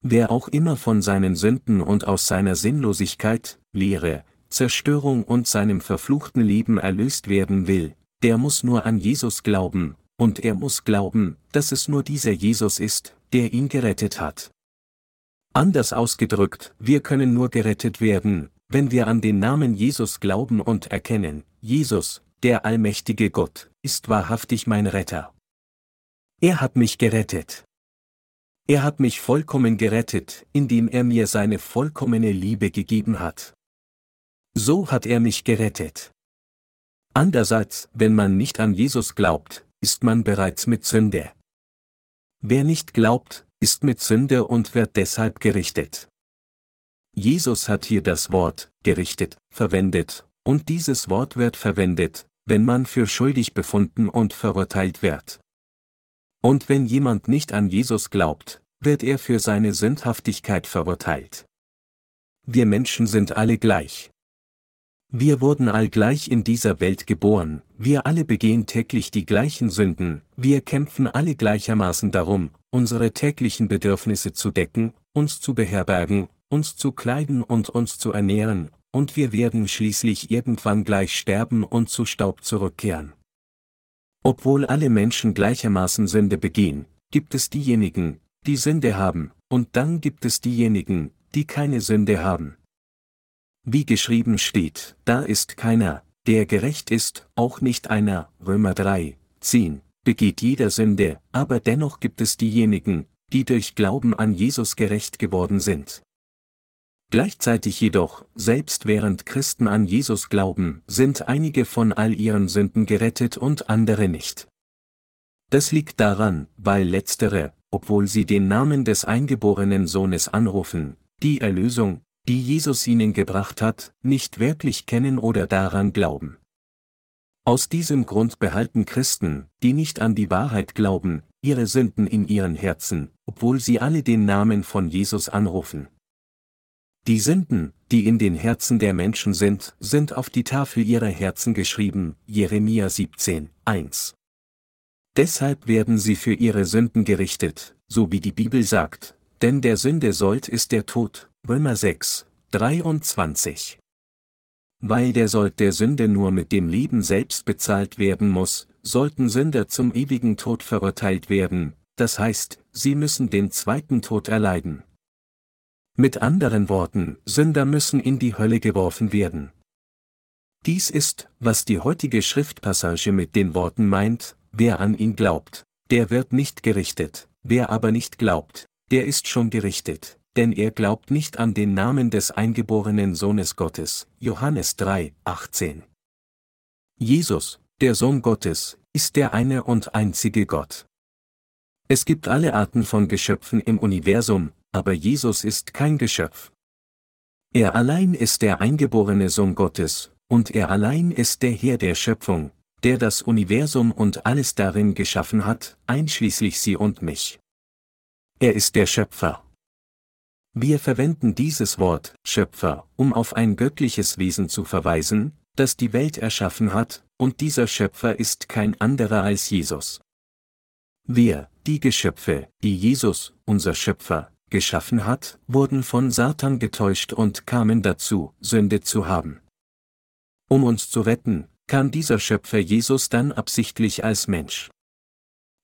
Wer auch immer von seinen Sünden und aus seiner Sinnlosigkeit, Lehre, Zerstörung und seinem verfluchten Leben erlöst werden will, der muss nur an Jesus glauben, und er muss glauben, dass es nur dieser Jesus ist, der ihn gerettet hat. Anders ausgedrückt, wir können nur gerettet werden, wenn wir an den Namen Jesus glauben und erkennen, Jesus, der allmächtige Gott, ist wahrhaftig mein Retter. Er hat mich gerettet. Er hat mich vollkommen gerettet, indem er mir seine vollkommene Liebe gegeben hat. So hat er mich gerettet. Andererseits, wenn man nicht an Jesus glaubt, ist man bereits mit Sünde. Wer nicht glaubt, ist mit Sünde und wird deshalb gerichtet. Jesus hat hier das Wort gerichtet verwendet, und dieses Wort wird verwendet, wenn man für schuldig befunden und verurteilt wird. Und wenn jemand nicht an Jesus glaubt, wird er für seine Sündhaftigkeit verurteilt. Wir Menschen sind alle gleich. Wir wurden allgleich in dieser Welt geboren, wir alle begehen täglich die gleichen Sünden, wir kämpfen alle gleichermaßen darum, unsere täglichen Bedürfnisse zu decken, uns zu beherbergen, uns zu kleiden und uns zu ernähren, und wir werden schließlich irgendwann gleich sterben und zu Staub zurückkehren. Obwohl alle Menschen gleichermaßen Sünde begehen, gibt es diejenigen, die Sünde haben, und dann gibt es diejenigen, die keine Sünde haben. Wie geschrieben steht, da ist keiner, der gerecht ist, auch nicht einer, Römer 3, 10, begeht jeder Sünde, aber dennoch gibt es diejenigen, die durch Glauben an Jesus gerecht geworden sind. Gleichzeitig jedoch, selbst während Christen an Jesus glauben, sind einige von all ihren Sünden gerettet und andere nicht. Das liegt daran, weil letztere, obwohl sie den Namen des eingeborenen Sohnes anrufen, die Erlösung, die Jesus ihnen gebracht hat, nicht wirklich kennen oder daran glauben. Aus diesem Grund behalten Christen, die nicht an die Wahrheit glauben, ihre Sünden in ihren Herzen, obwohl sie alle den Namen von Jesus anrufen. Die Sünden, die in den Herzen der Menschen sind, sind auf die Tafel ihrer Herzen geschrieben, Jeremia 17, 1. Deshalb werden sie für ihre Sünden gerichtet, so wie die Bibel sagt, denn der Sünde Sold ist der Tod, Römer 6, 23. Weil der Sold der Sünde nur mit dem Leben selbst bezahlt werden muss, sollten Sünder zum ewigen Tod verurteilt werden, das heißt, sie müssen den zweiten Tod erleiden. Mit anderen Worten, Sünder müssen in die Hölle geworfen werden. Dies ist, was die heutige Schriftpassage mit den Worten meint, wer an ihn glaubt, der wird nicht gerichtet, wer aber nicht glaubt, der ist schon gerichtet denn er glaubt nicht an den Namen des eingeborenen Sohnes Gottes. Johannes 3, 18. Jesus, der Sohn Gottes, ist der eine und einzige Gott. Es gibt alle Arten von Geschöpfen im Universum, aber Jesus ist kein Geschöpf. Er allein ist der eingeborene Sohn Gottes, und er allein ist der Herr der Schöpfung, der das Universum und alles darin geschaffen hat, einschließlich sie und mich. Er ist der Schöpfer. Wir verwenden dieses Wort, Schöpfer, um auf ein göttliches Wesen zu verweisen, das die Welt erschaffen hat, und dieser Schöpfer ist kein anderer als Jesus. Wir, die Geschöpfe, die Jesus, unser Schöpfer, geschaffen hat, wurden von Satan getäuscht und kamen dazu, Sünde zu haben. Um uns zu retten, kam dieser Schöpfer Jesus dann absichtlich als Mensch.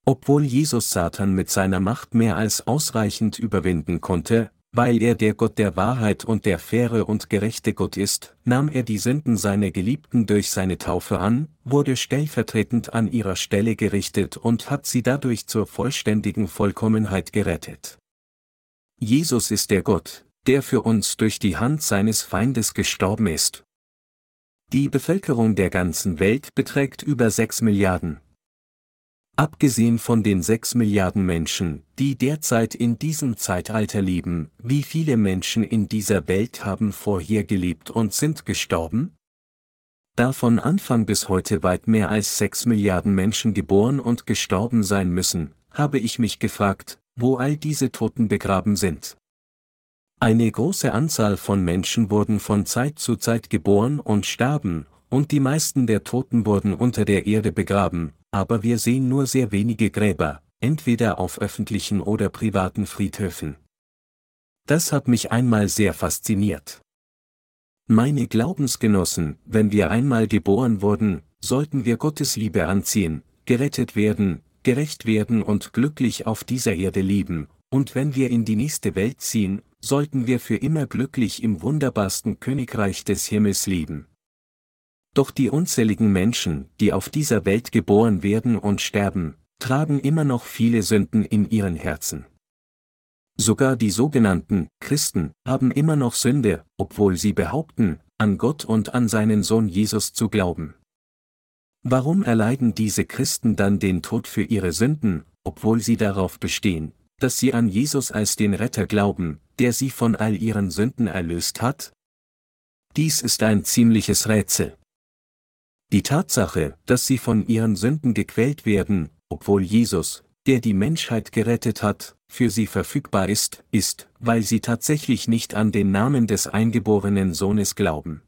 Obwohl Jesus Satan mit seiner Macht mehr als ausreichend überwinden konnte, weil er der Gott der Wahrheit und der faire und gerechte Gott ist, nahm er die Sünden seiner Geliebten durch seine Taufe an, wurde stellvertretend an ihrer Stelle gerichtet und hat sie dadurch zur vollständigen Vollkommenheit gerettet. Jesus ist der Gott, der für uns durch die Hand seines Feindes gestorben ist. Die Bevölkerung der ganzen Welt beträgt über 6 Milliarden, Abgesehen von den 6 Milliarden Menschen, die derzeit in diesem Zeitalter leben, wie viele Menschen in dieser Welt haben vorher gelebt und sind gestorben? Da von Anfang bis heute weit mehr als 6 Milliarden Menschen geboren und gestorben sein müssen, habe ich mich gefragt, wo all diese Toten begraben sind. Eine große Anzahl von Menschen wurden von Zeit zu Zeit geboren und starben, und die meisten der Toten wurden unter der Erde begraben, aber wir sehen nur sehr wenige Gräber, entweder auf öffentlichen oder privaten Friedhöfen. Das hat mich einmal sehr fasziniert. Meine Glaubensgenossen, wenn wir einmal geboren wurden, sollten wir Gottes Liebe anziehen, gerettet werden, gerecht werden und glücklich auf dieser Erde leben, und wenn wir in die nächste Welt ziehen, sollten wir für immer glücklich im wunderbarsten Königreich des Himmels leben. Doch die unzähligen Menschen, die auf dieser Welt geboren werden und sterben, tragen immer noch viele Sünden in ihren Herzen. Sogar die sogenannten Christen haben immer noch Sünde, obwohl sie behaupten, an Gott und an seinen Sohn Jesus zu glauben. Warum erleiden diese Christen dann den Tod für ihre Sünden, obwohl sie darauf bestehen, dass sie an Jesus als den Retter glauben, der sie von all ihren Sünden erlöst hat? Dies ist ein ziemliches Rätsel. Die Tatsache, dass sie von ihren Sünden gequält werden, obwohl Jesus, der die Menschheit gerettet hat, für sie verfügbar ist, ist, weil sie tatsächlich nicht an den Namen des eingeborenen Sohnes glauben.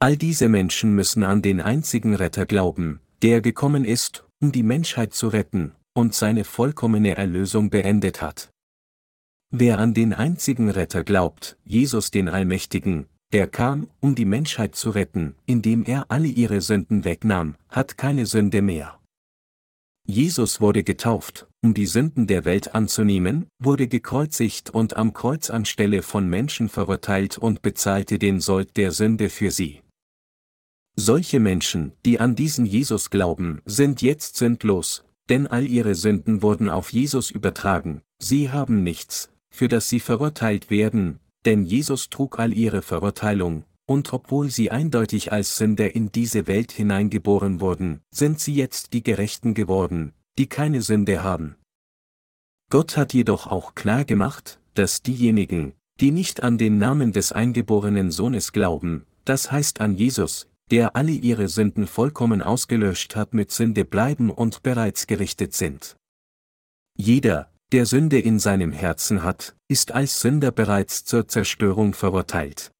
All diese Menschen müssen an den einzigen Retter glauben, der gekommen ist, um die Menschheit zu retten, und seine vollkommene Erlösung beendet hat. Wer an den einzigen Retter glaubt, Jesus den Allmächtigen, der kam, um die Menschheit zu retten, indem er alle ihre Sünden wegnahm, hat keine Sünde mehr. Jesus wurde getauft, um die Sünden der Welt anzunehmen, wurde gekreuzigt und am Kreuz anstelle von Menschen verurteilt und bezahlte den Sold der Sünde für sie. Solche Menschen, die an diesen Jesus glauben, sind jetzt sündlos, denn all ihre Sünden wurden auf Jesus übertragen, sie haben nichts, für das sie verurteilt werden, denn Jesus trug all ihre Verurteilung, und obwohl sie eindeutig als Sünder in diese Welt hineingeboren wurden, sind sie jetzt die Gerechten geworden, die keine Sünde haben. Gott hat jedoch auch klar gemacht, dass diejenigen, die nicht an den Namen des eingeborenen Sohnes glauben, das heißt an Jesus, der alle ihre Sünden vollkommen ausgelöscht hat mit Sünde bleiben und bereits gerichtet sind. Jeder, der Sünde in seinem Herzen hat, ist als Sünder bereits zur Zerstörung verurteilt.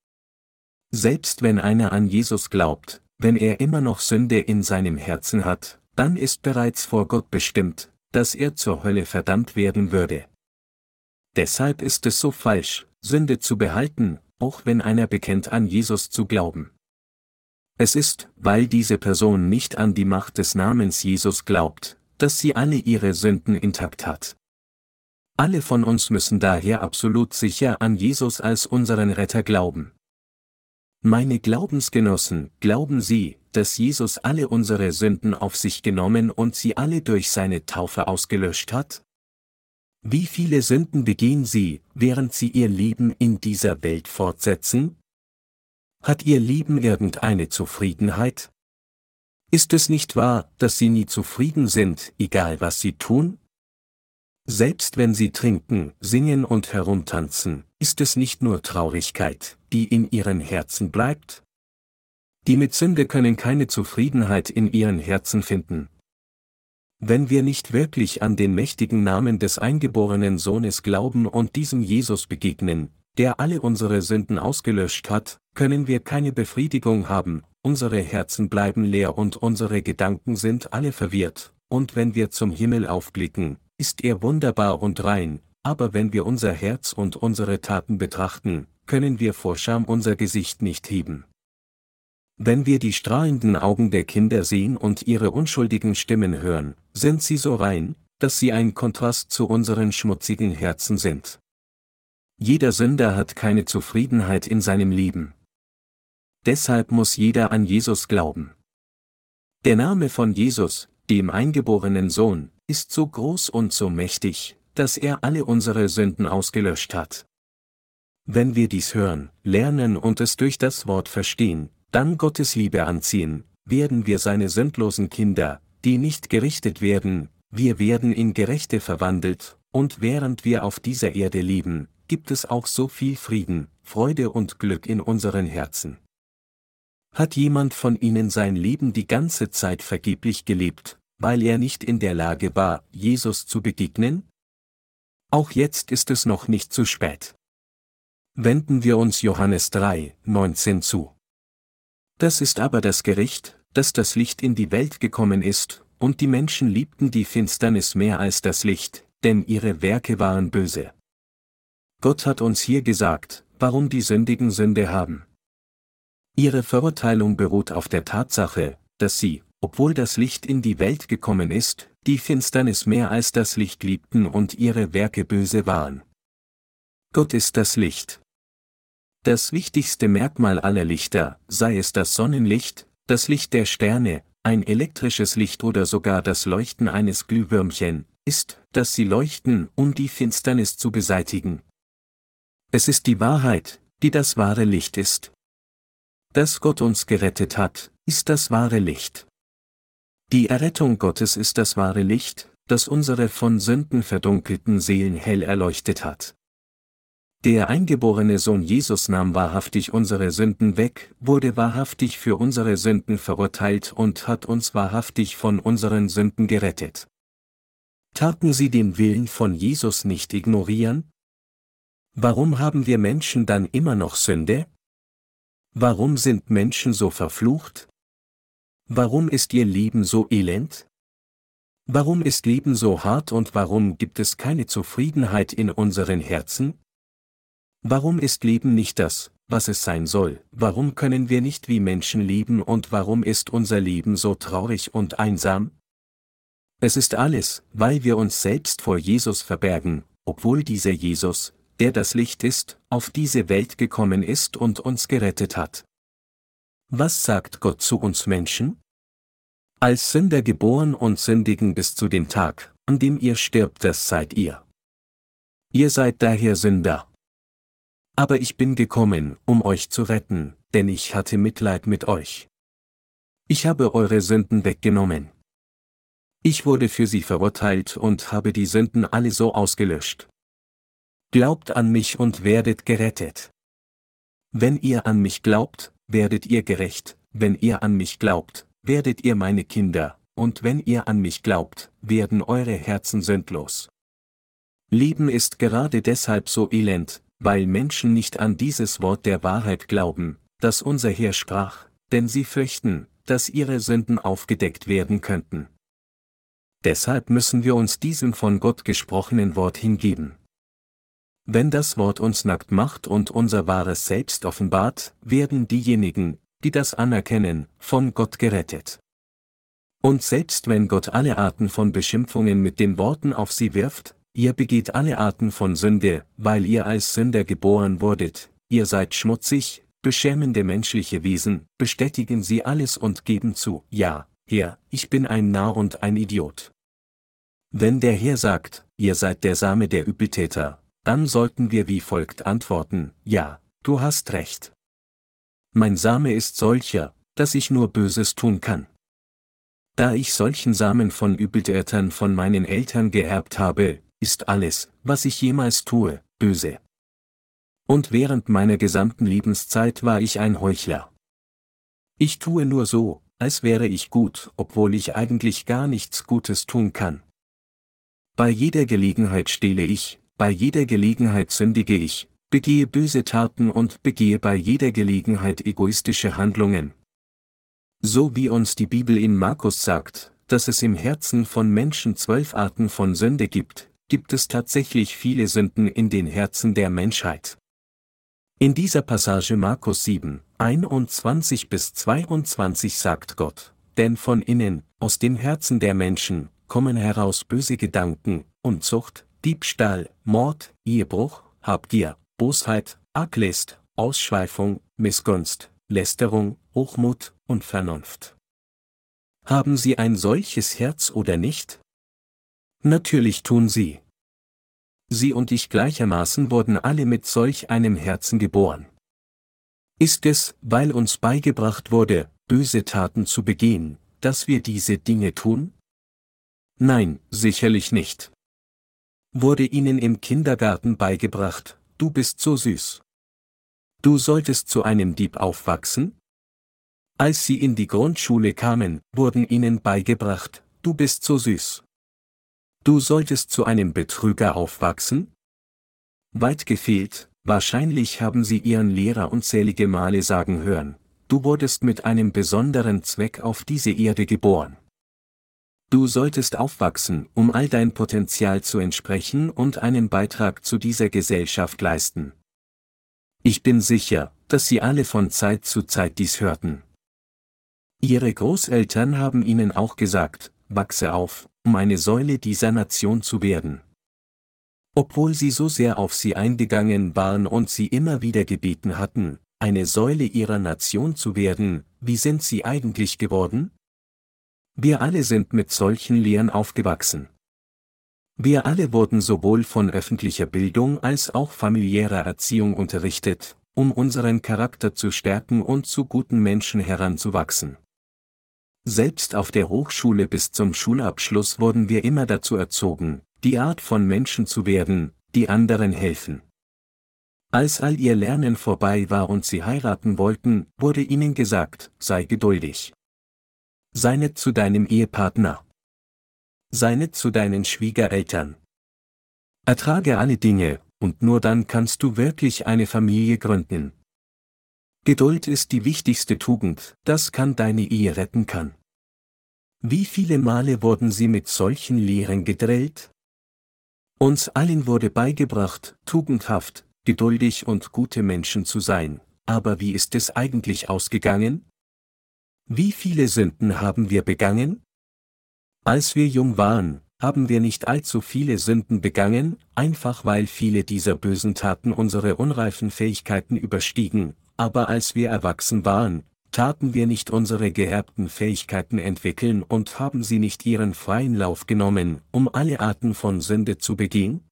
Selbst wenn einer an Jesus glaubt, wenn er immer noch Sünde in seinem Herzen hat, dann ist bereits vor Gott bestimmt, dass er zur Hölle verdammt werden würde. Deshalb ist es so falsch, Sünde zu behalten, auch wenn einer bekennt an Jesus zu glauben. Es ist, weil diese Person nicht an die Macht des Namens Jesus glaubt, dass sie alle ihre Sünden intakt hat. Alle von uns müssen daher absolut sicher an Jesus als unseren Retter glauben. Meine Glaubensgenossen, glauben Sie, dass Jesus alle unsere Sünden auf sich genommen und sie alle durch seine Taufe ausgelöscht hat? Wie viele Sünden begehen Sie, während Sie Ihr Leben in dieser Welt fortsetzen? Hat Ihr Leben irgendeine Zufriedenheit? Ist es nicht wahr, dass Sie nie zufrieden sind, egal was Sie tun? Selbst wenn Sie trinken, singen und herumtanzen, ist es nicht nur Traurigkeit, die in Ihren Herzen bleibt? Die mit Sünde können keine Zufriedenheit in ihren Herzen finden. Wenn wir nicht wirklich an den mächtigen Namen des eingeborenen Sohnes glauben und diesem Jesus begegnen, der alle unsere Sünden ausgelöscht hat, können wir keine Befriedigung haben, unsere Herzen bleiben leer und unsere Gedanken sind alle verwirrt, und wenn wir zum Himmel aufblicken, ist er wunderbar und rein, aber wenn wir unser Herz und unsere Taten betrachten, können wir vor Scham unser Gesicht nicht heben. Wenn wir die strahlenden Augen der Kinder sehen und ihre unschuldigen Stimmen hören, sind sie so rein, dass sie ein Kontrast zu unseren schmutzigen Herzen sind. Jeder Sünder hat keine Zufriedenheit in seinem Leben. Deshalb muss jeder an Jesus glauben. Der Name von Jesus, dem eingeborenen Sohn, ist so groß und so mächtig, dass er alle unsere Sünden ausgelöscht hat. Wenn wir dies hören, lernen und es durch das Wort verstehen, dann Gottes Liebe anziehen, werden wir seine sündlosen Kinder, die nicht gerichtet werden, wir werden in Gerechte verwandelt, und während wir auf dieser Erde leben, gibt es auch so viel Frieden, Freude und Glück in unseren Herzen. Hat jemand von Ihnen sein Leben die ganze Zeit vergeblich gelebt, weil er nicht in der Lage war, Jesus zu begegnen? Auch jetzt ist es noch nicht zu spät. Wenden wir uns Johannes 3, 19 zu. Das ist aber das Gericht, dass das Licht in die Welt gekommen ist, und die Menschen liebten die Finsternis mehr als das Licht, denn ihre Werke waren böse. Gott hat uns hier gesagt, warum die Sündigen Sünde haben. Ihre Verurteilung beruht auf der Tatsache, dass sie, obwohl das Licht in die Welt gekommen ist, die Finsternis mehr als das Licht liebten und ihre Werke böse waren. Gott ist das Licht. Das wichtigste Merkmal aller Lichter, sei es das Sonnenlicht, das Licht der Sterne, ein elektrisches Licht oder sogar das Leuchten eines Glühwürmchen, ist, dass sie leuchten, um die Finsternis zu beseitigen. Es ist die Wahrheit, die das wahre Licht ist. Dass Gott uns gerettet hat, ist das wahre Licht. Die Errettung Gottes ist das wahre Licht, das unsere von Sünden verdunkelten Seelen hell erleuchtet hat. Der eingeborene Sohn Jesus nahm wahrhaftig unsere Sünden weg, wurde wahrhaftig für unsere Sünden verurteilt und hat uns wahrhaftig von unseren Sünden gerettet. Taten Sie den Willen von Jesus nicht ignorieren? Warum haben wir Menschen dann immer noch Sünde? Warum sind Menschen so verflucht? Warum ist ihr Leben so elend? Warum ist Leben so hart und warum gibt es keine Zufriedenheit in unseren Herzen? Warum ist Leben nicht das, was es sein soll? Warum können wir nicht wie Menschen leben und warum ist unser Leben so traurig und einsam? Es ist alles, weil wir uns selbst vor Jesus verbergen, obwohl dieser Jesus, der das Licht ist, auf diese Welt gekommen ist und uns gerettet hat. Was sagt Gott zu uns Menschen? Als Sünder geboren und sündigen bis zu dem Tag, an dem ihr stirbt, das seid ihr. Ihr seid daher Sünder. Aber ich bin gekommen, um euch zu retten, denn ich hatte Mitleid mit euch. Ich habe eure Sünden weggenommen. Ich wurde für sie verurteilt und habe die Sünden alle so ausgelöscht. Glaubt an mich und werdet gerettet. Wenn ihr an mich glaubt, werdet ihr gerecht, wenn ihr an mich glaubt, werdet ihr meine Kinder, und wenn ihr an mich glaubt, werden eure Herzen sündlos. Leben ist gerade deshalb so elend, weil Menschen nicht an dieses Wort der Wahrheit glauben, das unser Herr sprach, denn sie fürchten, dass ihre Sünden aufgedeckt werden könnten. Deshalb müssen wir uns diesem von Gott gesprochenen Wort hingeben. Wenn das Wort uns nackt macht und unser wahres Selbst offenbart, werden diejenigen, die das anerkennen, von Gott gerettet. Und selbst wenn Gott alle Arten von Beschimpfungen mit den Worten auf sie wirft, ihr begeht alle Arten von Sünde, weil ihr als Sünder geboren wurdet, ihr seid schmutzig, beschämende menschliche Wesen, bestätigen sie alles und geben zu, ja, Herr, ich bin ein Narr und ein Idiot. Wenn der Herr sagt, ihr seid der Same der Übeltäter, dann sollten wir wie folgt antworten, ja, du hast recht. Mein Same ist solcher, dass ich nur Böses tun kann. Da ich solchen Samen von Übeltätern von meinen Eltern geerbt habe, ist alles, was ich jemals tue, böse. Und während meiner gesamten Lebenszeit war ich ein Heuchler. Ich tue nur so, als wäre ich gut, obwohl ich eigentlich gar nichts Gutes tun kann. Bei jeder Gelegenheit stehle ich, bei jeder Gelegenheit sündige ich, begehe böse Taten und begehe bei jeder Gelegenheit egoistische Handlungen. So wie uns die Bibel in Markus sagt, dass es im Herzen von Menschen zwölf Arten von Sünde gibt, gibt es tatsächlich viele Sünden in den Herzen der Menschheit. In dieser Passage Markus 7, 21 bis 22 sagt Gott, denn von innen, aus dem Herzen der Menschen, kommen heraus böse Gedanken, Unzucht, Diebstahl, Mord, Ehebruch, Habgier, Bosheit, Arglist, Ausschweifung, Missgunst, Lästerung, Hochmut und Vernunft. Haben Sie ein solches Herz oder nicht? Natürlich tun Sie. Sie und ich gleichermaßen wurden alle mit solch einem Herzen geboren. Ist es, weil uns beigebracht wurde, böse Taten zu begehen, dass wir diese Dinge tun? Nein, sicherlich nicht wurde ihnen im Kindergarten beigebracht, du bist so süß. Du solltest zu einem Dieb aufwachsen? Als sie in die Grundschule kamen, wurden ihnen beigebracht, du bist so süß. Du solltest zu einem Betrüger aufwachsen? Weit gefehlt, wahrscheinlich haben sie ihren Lehrer unzählige Male sagen hören, du wurdest mit einem besonderen Zweck auf diese Erde geboren. Du solltest aufwachsen, um all dein Potenzial zu entsprechen und einen Beitrag zu dieser Gesellschaft leisten. Ich bin sicher, dass Sie alle von Zeit zu Zeit dies hörten. Ihre Großeltern haben Ihnen auch gesagt, wachse auf, um eine Säule dieser Nation zu werden. Obwohl sie so sehr auf sie eingegangen waren und sie immer wieder gebeten hatten, eine Säule ihrer Nation zu werden, wie sind sie eigentlich geworden? Wir alle sind mit solchen Lehren aufgewachsen. Wir alle wurden sowohl von öffentlicher Bildung als auch familiärer Erziehung unterrichtet, um unseren Charakter zu stärken und zu guten Menschen heranzuwachsen. Selbst auf der Hochschule bis zum Schulabschluss wurden wir immer dazu erzogen, die Art von Menschen zu werden, die anderen helfen. Als all ihr Lernen vorbei war und sie heiraten wollten, wurde ihnen gesagt, sei geduldig. Sei nett zu deinem Ehepartner. Sei nett zu deinen Schwiegereltern. Ertrage alle Dinge, und nur dann kannst du wirklich eine Familie gründen. Geduld ist die wichtigste Tugend, das kann deine Ehe retten kann. Wie viele Male wurden sie mit solchen Lehren gedrillt? Uns allen wurde beigebracht, tugendhaft, geduldig und gute Menschen zu sein, aber wie ist es eigentlich ausgegangen? Wie viele Sünden haben wir begangen? Als wir jung waren, haben wir nicht allzu viele Sünden begangen, einfach weil viele dieser bösen Taten unsere unreifen Fähigkeiten überstiegen, aber als wir erwachsen waren, taten wir nicht unsere geerbten Fähigkeiten entwickeln und haben sie nicht ihren freien Lauf genommen, um alle Arten von Sünde zu begehen?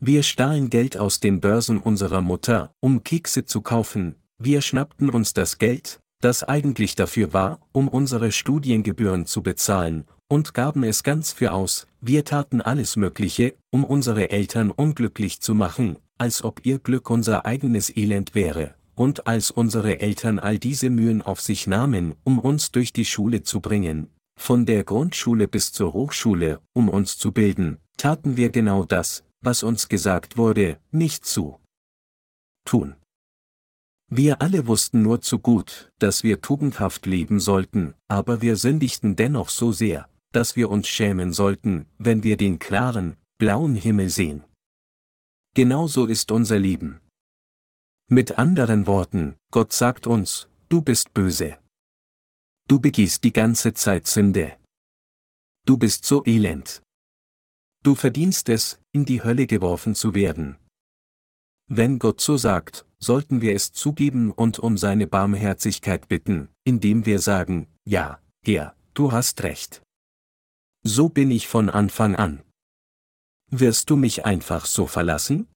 Wir stahlen Geld aus den Börsen unserer Mutter, um Kekse zu kaufen, wir schnappten uns das Geld, das eigentlich dafür war, um unsere Studiengebühren zu bezahlen, und gaben es ganz für aus, wir taten alles Mögliche, um unsere Eltern unglücklich zu machen, als ob ihr Glück unser eigenes Elend wäre, und als unsere Eltern all diese Mühen auf sich nahmen, um uns durch die Schule zu bringen, von der Grundschule bis zur Hochschule, um uns zu bilden, taten wir genau das, was uns gesagt wurde, nicht zu tun. Wir alle wussten nur zu gut, dass wir tugendhaft leben sollten, aber wir sündigten dennoch so sehr, dass wir uns schämen sollten, wenn wir den klaren, blauen Himmel sehen. Genauso ist unser Leben. Mit anderen Worten, Gott sagt uns, du bist böse. Du begehst die ganze Zeit Sünde. Du bist so elend. Du verdienst es, in die Hölle geworfen zu werden. Wenn Gott so sagt, sollten wir es zugeben und um seine Barmherzigkeit bitten, indem wir sagen, ja, Herr, du hast recht. So bin ich von Anfang an. Wirst du mich einfach so verlassen?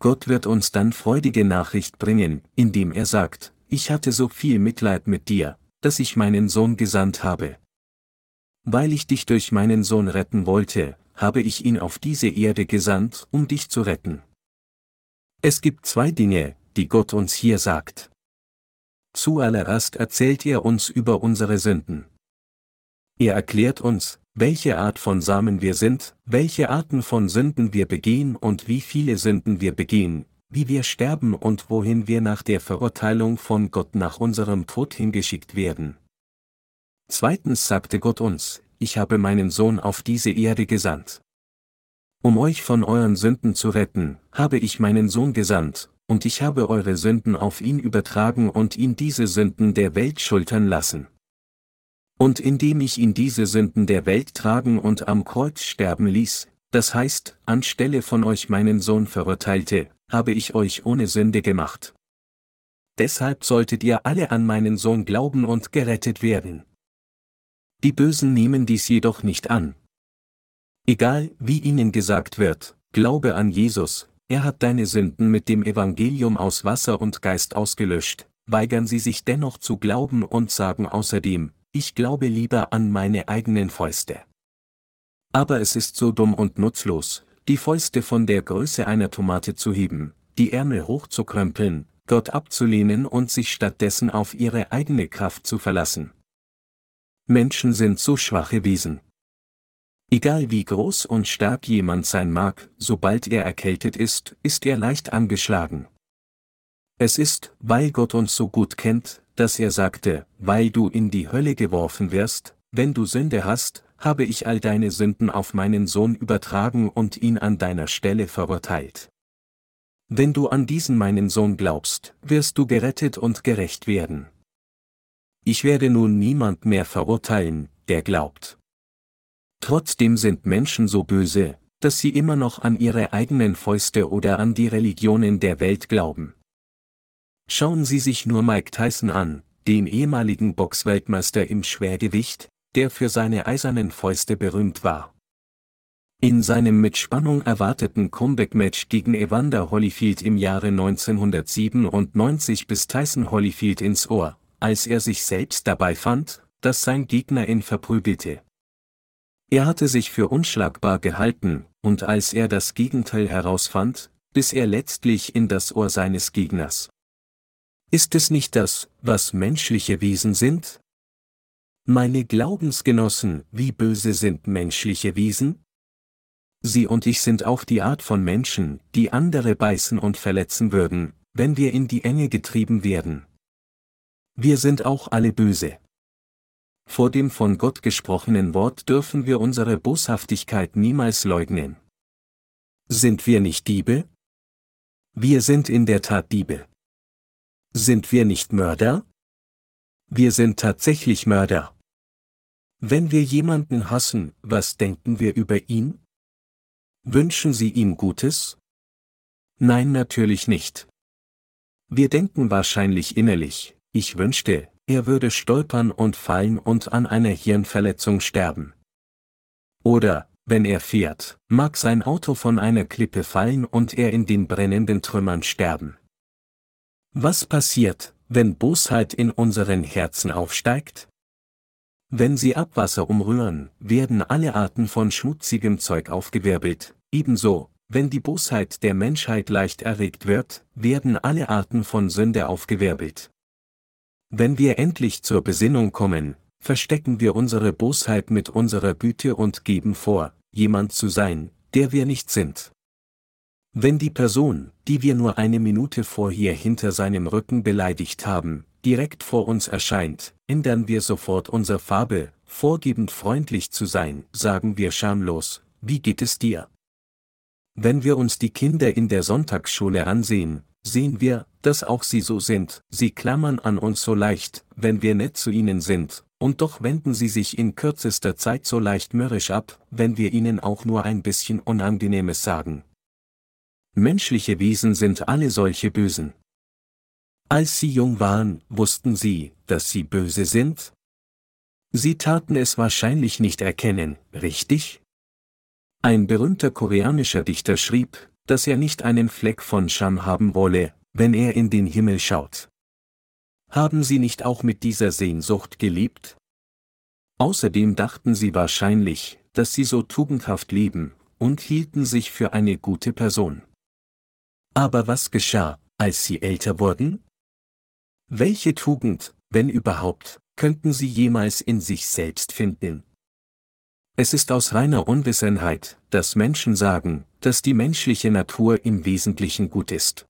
Gott wird uns dann freudige Nachricht bringen, indem er sagt, ich hatte so viel Mitleid mit dir, dass ich meinen Sohn gesandt habe. Weil ich dich durch meinen Sohn retten wollte, habe ich ihn auf diese Erde gesandt, um dich zu retten. Es gibt zwei Dinge, die Gott uns hier sagt. Zuallererst erzählt er uns über unsere Sünden. Er erklärt uns, welche Art von Samen wir sind, welche Arten von Sünden wir begehen und wie viele Sünden wir begehen, wie wir sterben und wohin wir nach der Verurteilung von Gott nach unserem Tod hingeschickt werden. Zweitens sagte Gott uns, ich habe meinen Sohn auf diese Erde gesandt. Um euch von euren Sünden zu retten, habe ich meinen Sohn gesandt, und ich habe eure Sünden auf ihn übertragen und ihn diese Sünden der Welt schultern lassen. Und indem ich ihn diese Sünden der Welt tragen und am Kreuz sterben ließ, das heißt, anstelle von euch meinen Sohn verurteilte, habe ich euch ohne Sünde gemacht. Deshalb solltet ihr alle an meinen Sohn glauben und gerettet werden. Die Bösen nehmen dies jedoch nicht an. Egal, wie ihnen gesagt wird, glaube an Jesus, er hat deine Sünden mit dem Evangelium aus Wasser und Geist ausgelöscht, weigern sie sich dennoch zu glauben und sagen außerdem, ich glaube lieber an meine eigenen Fäuste. Aber es ist so dumm und nutzlos, die Fäuste von der Größe einer Tomate zu heben, die Ärmel hochzukrempeln, Gott abzulehnen und sich stattdessen auf ihre eigene Kraft zu verlassen. Menschen sind so schwache Wesen. Egal wie groß und stark jemand sein mag, sobald er erkältet ist, ist er leicht angeschlagen. Es ist, weil Gott uns so gut kennt, dass er sagte, weil du in die Hölle geworfen wirst, wenn du Sünde hast, habe ich all deine Sünden auf meinen Sohn übertragen und ihn an deiner Stelle verurteilt. Wenn du an diesen meinen Sohn glaubst, wirst du gerettet und gerecht werden. Ich werde nun niemand mehr verurteilen, der glaubt. Trotzdem sind Menschen so böse, dass sie immer noch an ihre eigenen Fäuste oder an die Religionen der Welt glauben. Schauen Sie sich nur Mike Tyson an, den ehemaligen Boxweltmeister im Schwergewicht, der für seine eisernen Fäuste berühmt war. In seinem mit Spannung erwarteten Comeback-Match gegen Evander Holyfield im Jahre 1997 bis Tyson Holyfield ins Ohr, als er sich selbst dabei fand, dass sein Gegner ihn verprügelte. Er hatte sich für unschlagbar gehalten, und als er das Gegenteil herausfand, bis er letztlich in das Ohr seines Gegners. Ist es nicht das, was menschliche Wesen sind? Meine Glaubensgenossen, wie böse sind menschliche Wesen? Sie und ich sind auch die Art von Menschen, die andere beißen und verletzen würden, wenn wir in die Enge getrieben werden. Wir sind auch alle böse. Vor dem von Gott gesprochenen Wort dürfen wir unsere Boshaftigkeit niemals leugnen. Sind wir nicht Diebe? Wir sind in der Tat Diebe. Sind wir nicht Mörder? Wir sind tatsächlich Mörder. Wenn wir jemanden hassen, was denken wir über ihn? Wünschen Sie ihm Gutes? Nein, natürlich nicht. Wir denken wahrscheinlich innerlich, ich wünschte, er würde stolpern und fallen und an einer Hirnverletzung sterben. Oder, wenn er fährt, mag sein Auto von einer Klippe fallen und er in den brennenden Trümmern sterben. Was passiert, wenn Bosheit in unseren Herzen aufsteigt? Wenn sie Abwasser umrühren, werden alle Arten von schmutzigem Zeug aufgewirbelt, Ebenso, wenn die Bosheit der Menschheit leicht erregt wird, werden alle Arten von Sünde aufgewirbelt. Wenn wir endlich zur Besinnung kommen, verstecken wir unsere Bosheit mit unserer Güte und geben vor, jemand zu sein, der wir nicht sind. Wenn die Person, die wir nur eine Minute vorher hinter seinem Rücken beleidigt haben, direkt vor uns erscheint, ändern wir sofort unsere Farbe, vorgebend freundlich zu sein, sagen wir schamlos, wie geht es dir? Wenn wir uns die Kinder in der Sonntagsschule ansehen, sehen wir, dass auch sie so sind, sie klammern an uns so leicht, wenn wir nett zu ihnen sind, und doch wenden sie sich in kürzester Zeit so leicht mürrisch ab, wenn wir ihnen auch nur ein bisschen Unangenehmes sagen. Menschliche Wesen sind alle solche Bösen. Als sie jung waren, wussten sie, dass sie böse sind? Sie taten es wahrscheinlich nicht erkennen, richtig? Ein berühmter koreanischer Dichter schrieb, dass er nicht einen Fleck von Scham haben wolle, wenn er in den Himmel schaut. Haben Sie nicht auch mit dieser Sehnsucht gelebt? Außerdem dachten Sie wahrscheinlich, dass Sie so tugendhaft leben, und hielten sich für eine gute Person. Aber was geschah, als Sie älter wurden? Welche Tugend, wenn überhaupt, könnten Sie jemals in sich selbst finden? Es ist aus reiner Unwissenheit, dass Menschen sagen, dass die menschliche Natur im Wesentlichen gut ist.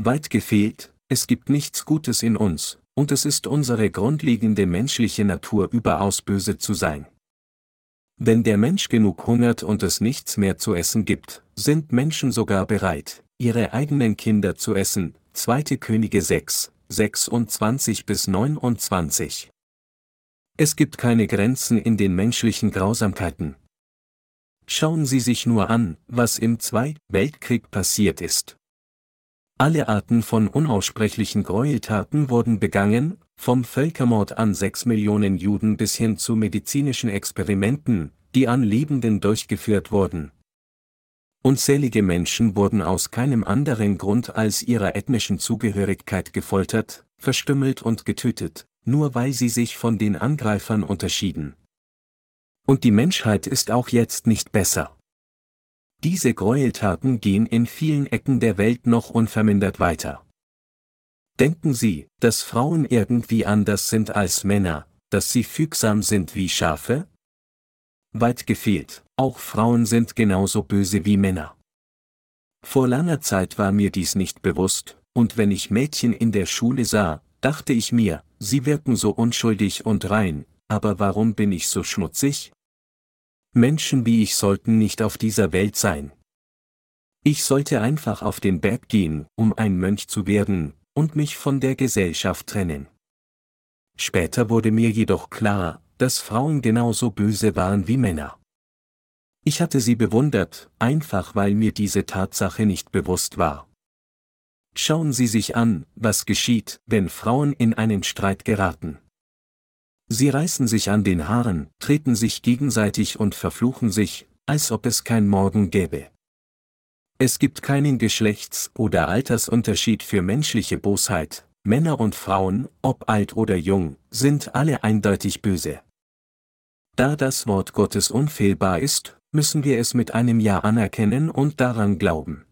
Weit gefehlt, es gibt nichts Gutes in uns, und es ist unsere grundlegende menschliche Natur überaus böse zu sein. Wenn der Mensch genug hungert und es nichts mehr zu essen gibt, sind Menschen sogar bereit, ihre eigenen Kinder zu essen. 2. Könige 6, 26 bis 29. Es gibt keine Grenzen in den menschlichen Grausamkeiten. Schauen Sie sich nur an, was im Zweiten Weltkrieg passiert ist. Alle Arten von unaussprechlichen Gräueltaten wurden begangen, vom Völkermord an sechs Millionen Juden bis hin zu medizinischen Experimenten, die an Lebenden durchgeführt wurden. Unzählige Menschen wurden aus keinem anderen Grund als ihrer ethnischen Zugehörigkeit gefoltert, verstümmelt und getötet nur weil sie sich von den Angreifern unterschieden. Und die Menschheit ist auch jetzt nicht besser. Diese Gräueltaten gehen in vielen Ecken der Welt noch unvermindert weiter. Denken Sie, dass Frauen irgendwie anders sind als Männer, dass sie fügsam sind wie Schafe? Weit gefehlt, auch Frauen sind genauso böse wie Männer. Vor langer Zeit war mir dies nicht bewusst, und wenn ich Mädchen in der Schule sah, dachte ich mir, sie wirken so unschuldig und rein, aber warum bin ich so schmutzig? Menschen wie ich sollten nicht auf dieser Welt sein. Ich sollte einfach auf den Berg gehen, um ein Mönch zu werden, und mich von der Gesellschaft trennen. Später wurde mir jedoch klar, dass Frauen genauso böse waren wie Männer. Ich hatte sie bewundert, einfach weil mir diese Tatsache nicht bewusst war. Schauen Sie sich an, was geschieht, wenn Frauen in einen Streit geraten. Sie reißen sich an den Haaren, treten sich gegenseitig und verfluchen sich, als ob es kein Morgen gäbe. Es gibt keinen Geschlechts- oder Altersunterschied für menschliche Bosheit, Männer und Frauen, ob alt oder jung, sind alle eindeutig böse. Da das Wort Gottes unfehlbar ist, müssen wir es mit einem Ja anerkennen und daran glauben.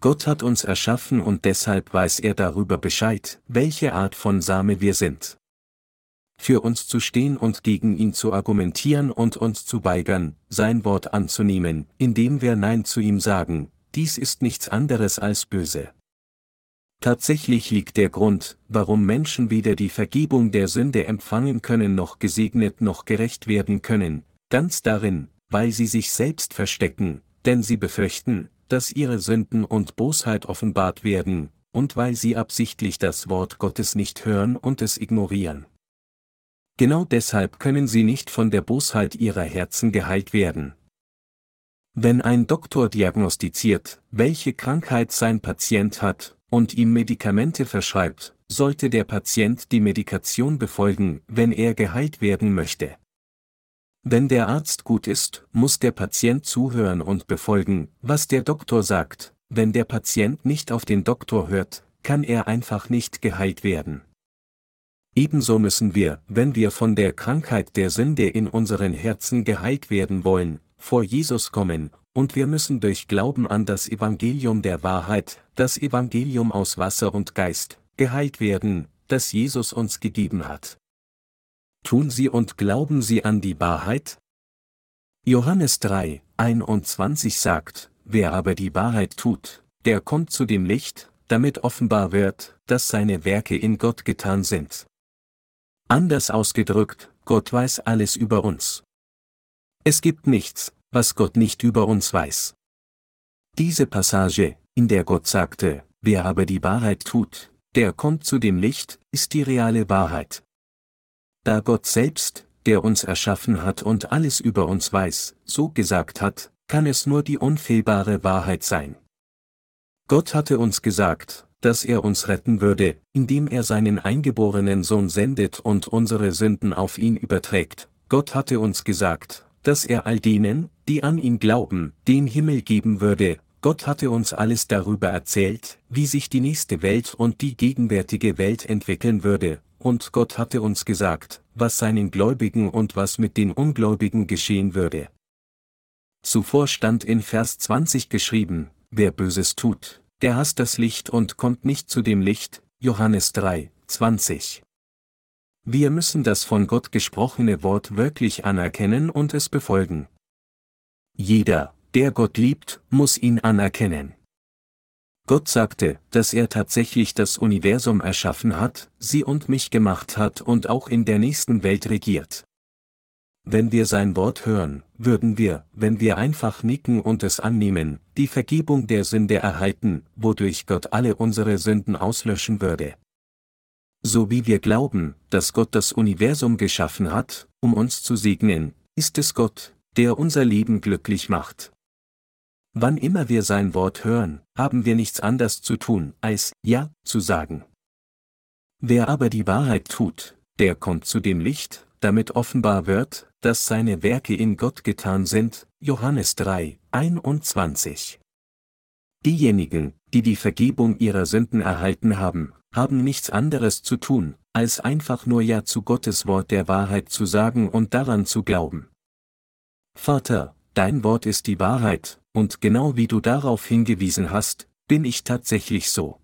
Gott hat uns erschaffen und deshalb weiß er darüber Bescheid, welche Art von Same wir sind. Für uns zu stehen und gegen ihn zu argumentieren und uns zu weigern, sein Wort anzunehmen, indem wir Nein zu ihm sagen, dies ist nichts anderes als böse. Tatsächlich liegt der Grund, warum Menschen weder die Vergebung der Sünde empfangen können noch gesegnet noch gerecht werden können, ganz darin, weil sie sich selbst verstecken, denn sie befürchten, dass ihre Sünden und Bosheit offenbart werden, und weil sie absichtlich das Wort Gottes nicht hören und es ignorieren. Genau deshalb können sie nicht von der Bosheit ihrer Herzen geheilt werden. Wenn ein Doktor diagnostiziert, welche Krankheit sein Patient hat, und ihm Medikamente verschreibt, sollte der Patient die Medikation befolgen, wenn er geheilt werden möchte. Wenn der Arzt gut ist, muss der Patient zuhören und befolgen, was der Doktor sagt, wenn der Patient nicht auf den Doktor hört, kann er einfach nicht geheilt werden. Ebenso müssen wir, wenn wir von der Krankheit der Sünde in unseren Herzen geheilt werden wollen, vor Jesus kommen, und wir müssen durch Glauben an das Evangelium der Wahrheit, das Evangelium aus Wasser und Geist, geheilt werden, das Jesus uns gegeben hat. Tun Sie und glauben Sie an die Wahrheit? Johannes 3, 21 sagt, wer aber die Wahrheit tut, der kommt zu dem Licht, damit offenbar wird, dass seine Werke in Gott getan sind. Anders ausgedrückt, Gott weiß alles über uns. Es gibt nichts, was Gott nicht über uns weiß. Diese Passage, in der Gott sagte, wer aber die Wahrheit tut, der kommt zu dem Licht, ist die reale Wahrheit. Da Gott selbst, der uns erschaffen hat und alles über uns weiß, so gesagt hat, kann es nur die unfehlbare Wahrheit sein. Gott hatte uns gesagt, dass er uns retten würde, indem er seinen eingeborenen Sohn sendet und unsere Sünden auf ihn überträgt. Gott hatte uns gesagt, dass er all denen, die an ihn glauben, den Himmel geben würde. Gott hatte uns alles darüber erzählt, wie sich die nächste Welt und die gegenwärtige Welt entwickeln würde, und Gott hatte uns gesagt, was seinen Gläubigen und was mit den Ungläubigen geschehen würde. Zuvor stand in Vers 20 geschrieben, wer Böses tut, der hasst das Licht und kommt nicht zu dem Licht, Johannes 3, 20. Wir müssen das von Gott gesprochene Wort wirklich anerkennen und es befolgen. Jeder, der Gott liebt, muss ihn anerkennen. Gott sagte, dass er tatsächlich das Universum erschaffen hat, sie und mich gemacht hat und auch in der nächsten Welt regiert. Wenn wir sein Wort hören, würden wir, wenn wir einfach nicken und es annehmen, die Vergebung der Sünde erhalten, wodurch Gott alle unsere Sünden auslöschen würde. So wie wir glauben, dass Gott das Universum geschaffen hat, um uns zu segnen, ist es Gott, der unser Leben glücklich macht. Wann immer wir sein Wort hören, haben wir nichts anderes zu tun, als Ja zu sagen. Wer aber die Wahrheit tut, der kommt zu dem Licht, damit offenbar wird, dass seine Werke in Gott getan sind. Johannes 3, 21. Diejenigen, die die Vergebung ihrer Sünden erhalten haben, haben nichts anderes zu tun, als einfach nur Ja zu Gottes Wort der Wahrheit zu sagen und daran zu glauben. Vater, dein Wort ist die Wahrheit, und genau wie du darauf hingewiesen hast, bin ich tatsächlich so.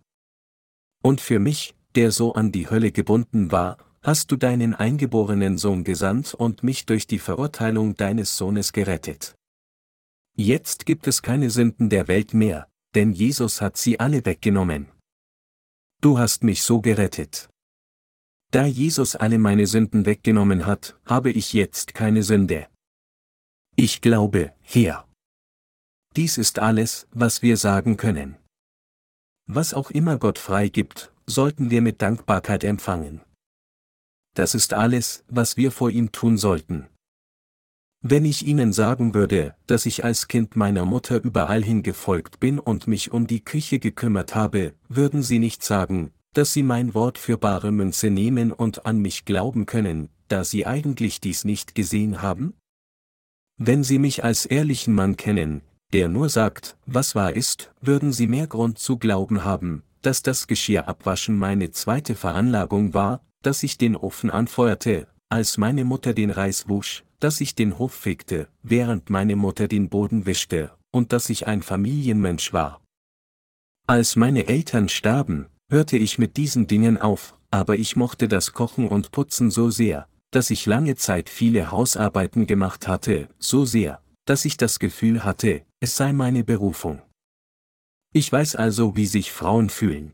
Und für mich, der so an die Hölle gebunden war, hast du deinen eingeborenen Sohn gesandt und mich durch die Verurteilung deines Sohnes gerettet. Jetzt gibt es keine Sünden der Welt mehr, denn Jesus hat sie alle weggenommen. Du hast mich so gerettet. Da Jesus alle meine Sünden weggenommen hat, habe ich jetzt keine Sünde. Ich glaube, Herr. Dies ist alles, was wir sagen können. Was auch immer Gott freigibt, sollten wir mit Dankbarkeit empfangen. Das ist alles, was wir vor ihm tun sollten. Wenn ich Ihnen sagen würde, dass ich als Kind meiner Mutter überall hingefolgt bin und mich um die Küche gekümmert habe, würden Sie nicht sagen, dass Sie mein Wort für bare Münze nehmen und an mich glauben können, da Sie eigentlich dies nicht gesehen haben? Wenn Sie mich als ehrlichen Mann kennen, der nur sagt, was wahr ist, würden Sie mehr Grund zu glauben haben, dass das Geschirrabwaschen meine zweite Veranlagung war, dass ich den Ofen anfeuerte, als meine Mutter den Reis wusch, dass ich den Hof fegte, während meine Mutter den Boden wischte, und dass ich ein Familienmensch war. Als meine Eltern starben, hörte ich mit diesen Dingen auf, aber ich mochte das Kochen und Putzen so sehr, dass ich lange Zeit viele Hausarbeiten gemacht hatte, so sehr, dass ich das Gefühl hatte, es sei meine Berufung. Ich weiß also, wie sich Frauen fühlen.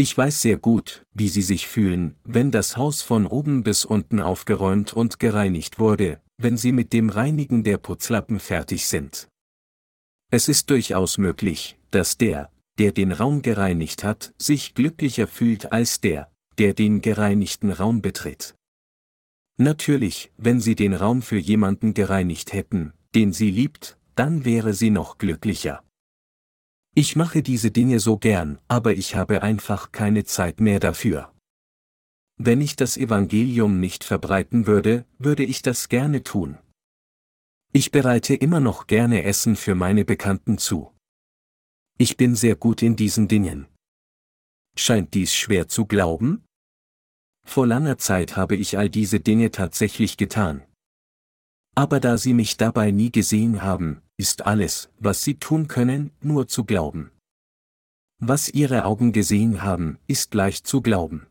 Ich weiß sehr gut, wie sie sich fühlen, wenn das Haus von oben bis unten aufgeräumt und gereinigt wurde, wenn sie mit dem Reinigen der Putzlappen fertig sind. Es ist durchaus möglich, dass der, der den Raum gereinigt hat, sich glücklicher fühlt als der, der den gereinigten Raum betritt. Natürlich, wenn sie den Raum für jemanden gereinigt hätten, den sie liebt, dann wäre sie noch glücklicher. Ich mache diese Dinge so gern, aber ich habe einfach keine Zeit mehr dafür. Wenn ich das Evangelium nicht verbreiten würde, würde ich das gerne tun. Ich bereite immer noch gerne Essen für meine Bekannten zu. Ich bin sehr gut in diesen Dingen. Scheint dies schwer zu glauben? Vor langer Zeit habe ich all diese Dinge tatsächlich getan. Aber da Sie mich dabei nie gesehen haben, ist alles, was Sie tun können, nur zu glauben. Was Ihre Augen gesehen haben, ist leicht zu glauben.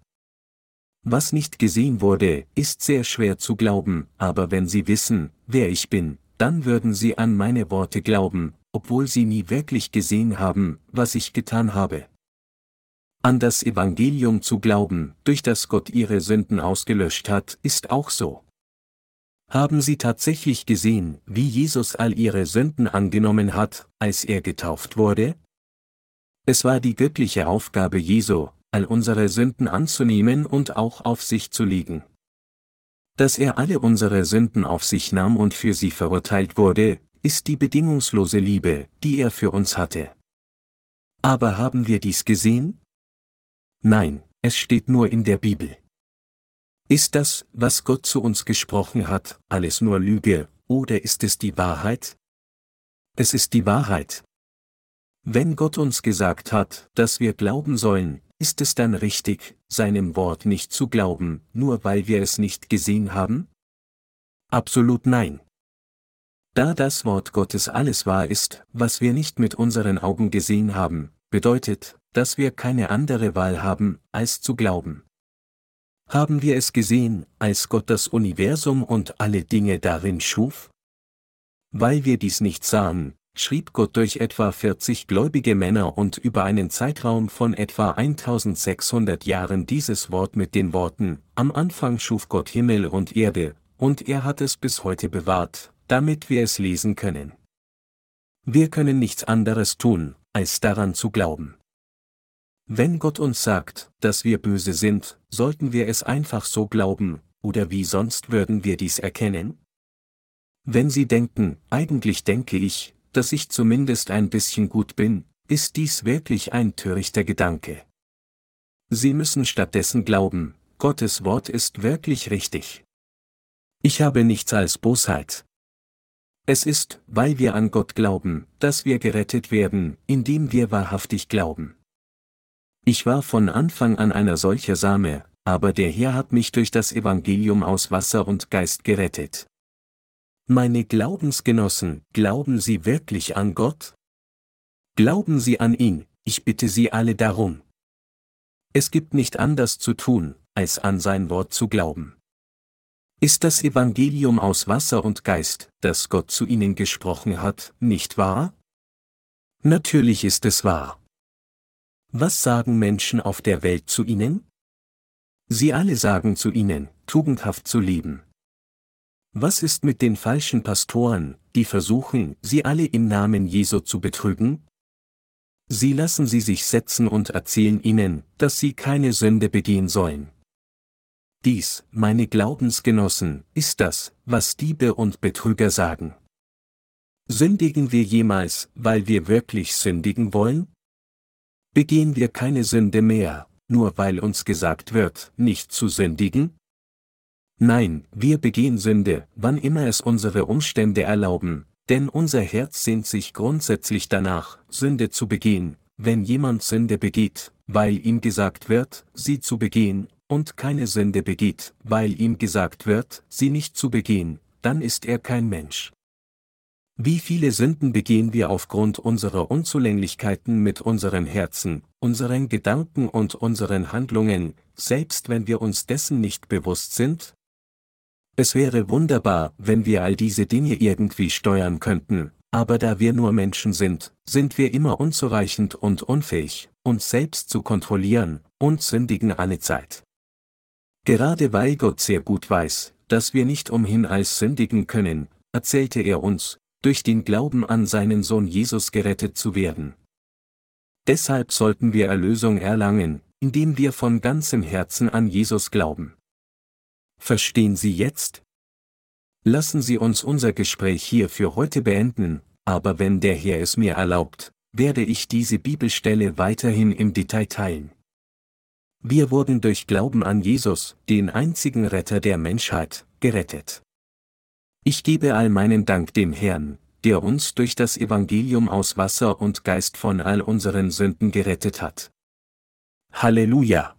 Was nicht gesehen wurde, ist sehr schwer zu glauben, aber wenn Sie wissen, wer ich bin, dann würden Sie an meine Worte glauben, obwohl Sie nie wirklich gesehen haben, was ich getan habe. An das Evangelium zu glauben, durch das Gott Ihre Sünden ausgelöscht hat, ist auch so. Haben Sie tatsächlich gesehen, wie Jesus all Ihre Sünden angenommen hat, als er getauft wurde? Es war die göttliche Aufgabe Jesu, all unsere Sünden anzunehmen und auch auf sich zu legen. Dass er alle unsere Sünden auf sich nahm und für sie verurteilt wurde, ist die bedingungslose Liebe, die er für uns hatte. Aber haben wir dies gesehen? Nein, es steht nur in der Bibel. Ist das, was Gott zu uns gesprochen hat, alles nur Lüge, oder ist es die Wahrheit? Es ist die Wahrheit. Wenn Gott uns gesagt hat, dass wir glauben sollen, ist es dann richtig, seinem Wort nicht zu glauben, nur weil wir es nicht gesehen haben? Absolut nein. Da das Wort Gottes alles wahr ist, was wir nicht mit unseren Augen gesehen haben, bedeutet, dass wir keine andere Wahl haben, als zu glauben. Haben wir es gesehen, als Gott das Universum und alle Dinge darin schuf? Weil wir dies nicht sahen, schrieb Gott durch etwa 40 gläubige Männer und über einen Zeitraum von etwa 1600 Jahren dieses Wort mit den Worten, am Anfang schuf Gott Himmel und Erde, und er hat es bis heute bewahrt, damit wir es lesen können. Wir können nichts anderes tun, als daran zu glauben. Wenn Gott uns sagt, dass wir böse sind, sollten wir es einfach so glauben, oder wie sonst würden wir dies erkennen? Wenn Sie denken, eigentlich denke ich, dass ich zumindest ein bisschen gut bin, ist dies wirklich ein törichter Gedanke. Sie müssen stattdessen glauben, Gottes Wort ist wirklich richtig. Ich habe nichts als Bosheit. Es ist, weil wir an Gott glauben, dass wir gerettet werden, indem wir wahrhaftig glauben. Ich war von Anfang an einer solcher Same, aber der Herr hat mich durch das Evangelium aus Wasser und Geist gerettet. Meine Glaubensgenossen, glauben Sie wirklich an Gott? Glauben Sie an ihn, ich bitte Sie alle darum. Es gibt nicht anders zu tun, als an sein Wort zu glauben. Ist das Evangelium aus Wasser und Geist, das Gott zu Ihnen gesprochen hat, nicht wahr? Natürlich ist es wahr. Was sagen Menschen auf der Welt zu ihnen? Sie alle sagen zu ihnen, tugendhaft zu leben. Was ist mit den falschen Pastoren, die versuchen, sie alle im Namen Jesu zu betrügen? Sie lassen sie sich setzen und erzählen ihnen, dass sie keine Sünde begehen sollen. Dies, meine Glaubensgenossen, ist das, was Diebe und Betrüger sagen. Sündigen wir jemals, weil wir wirklich sündigen wollen? Begehen wir keine Sünde mehr, nur weil uns gesagt wird, nicht zu sündigen? Nein, wir begehen Sünde, wann immer es unsere Umstände erlauben, denn unser Herz sehnt sich grundsätzlich danach, Sünde zu begehen, wenn jemand Sünde begeht, weil ihm gesagt wird, sie zu begehen, und keine Sünde begeht, weil ihm gesagt wird, sie nicht zu begehen, dann ist er kein Mensch. Wie viele Sünden begehen wir aufgrund unserer Unzulänglichkeiten mit unseren Herzen, unseren Gedanken und unseren Handlungen, selbst wenn wir uns dessen nicht bewusst sind? Es wäre wunderbar, wenn wir all diese Dinge irgendwie steuern könnten, aber da wir nur Menschen sind, sind wir immer unzureichend und unfähig, uns selbst zu kontrollieren, und sündigen alle Zeit. Gerade weil Gott sehr gut weiß, dass wir nicht umhin als sündigen können, erzählte er uns, durch den Glauben an seinen Sohn Jesus gerettet zu werden. Deshalb sollten wir Erlösung erlangen, indem wir von ganzem Herzen an Jesus glauben. Verstehen Sie jetzt? Lassen Sie uns unser Gespräch hier für heute beenden, aber wenn der Herr es mir erlaubt, werde ich diese Bibelstelle weiterhin im Detail teilen. Wir wurden durch Glauben an Jesus, den einzigen Retter der Menschheit, gerettet. Ich gebe all meinen Dank dem Herrn, der uns durch das Evangelium aus Wasser und Geist von all unseren Sünden gerettet hat. Halleluja!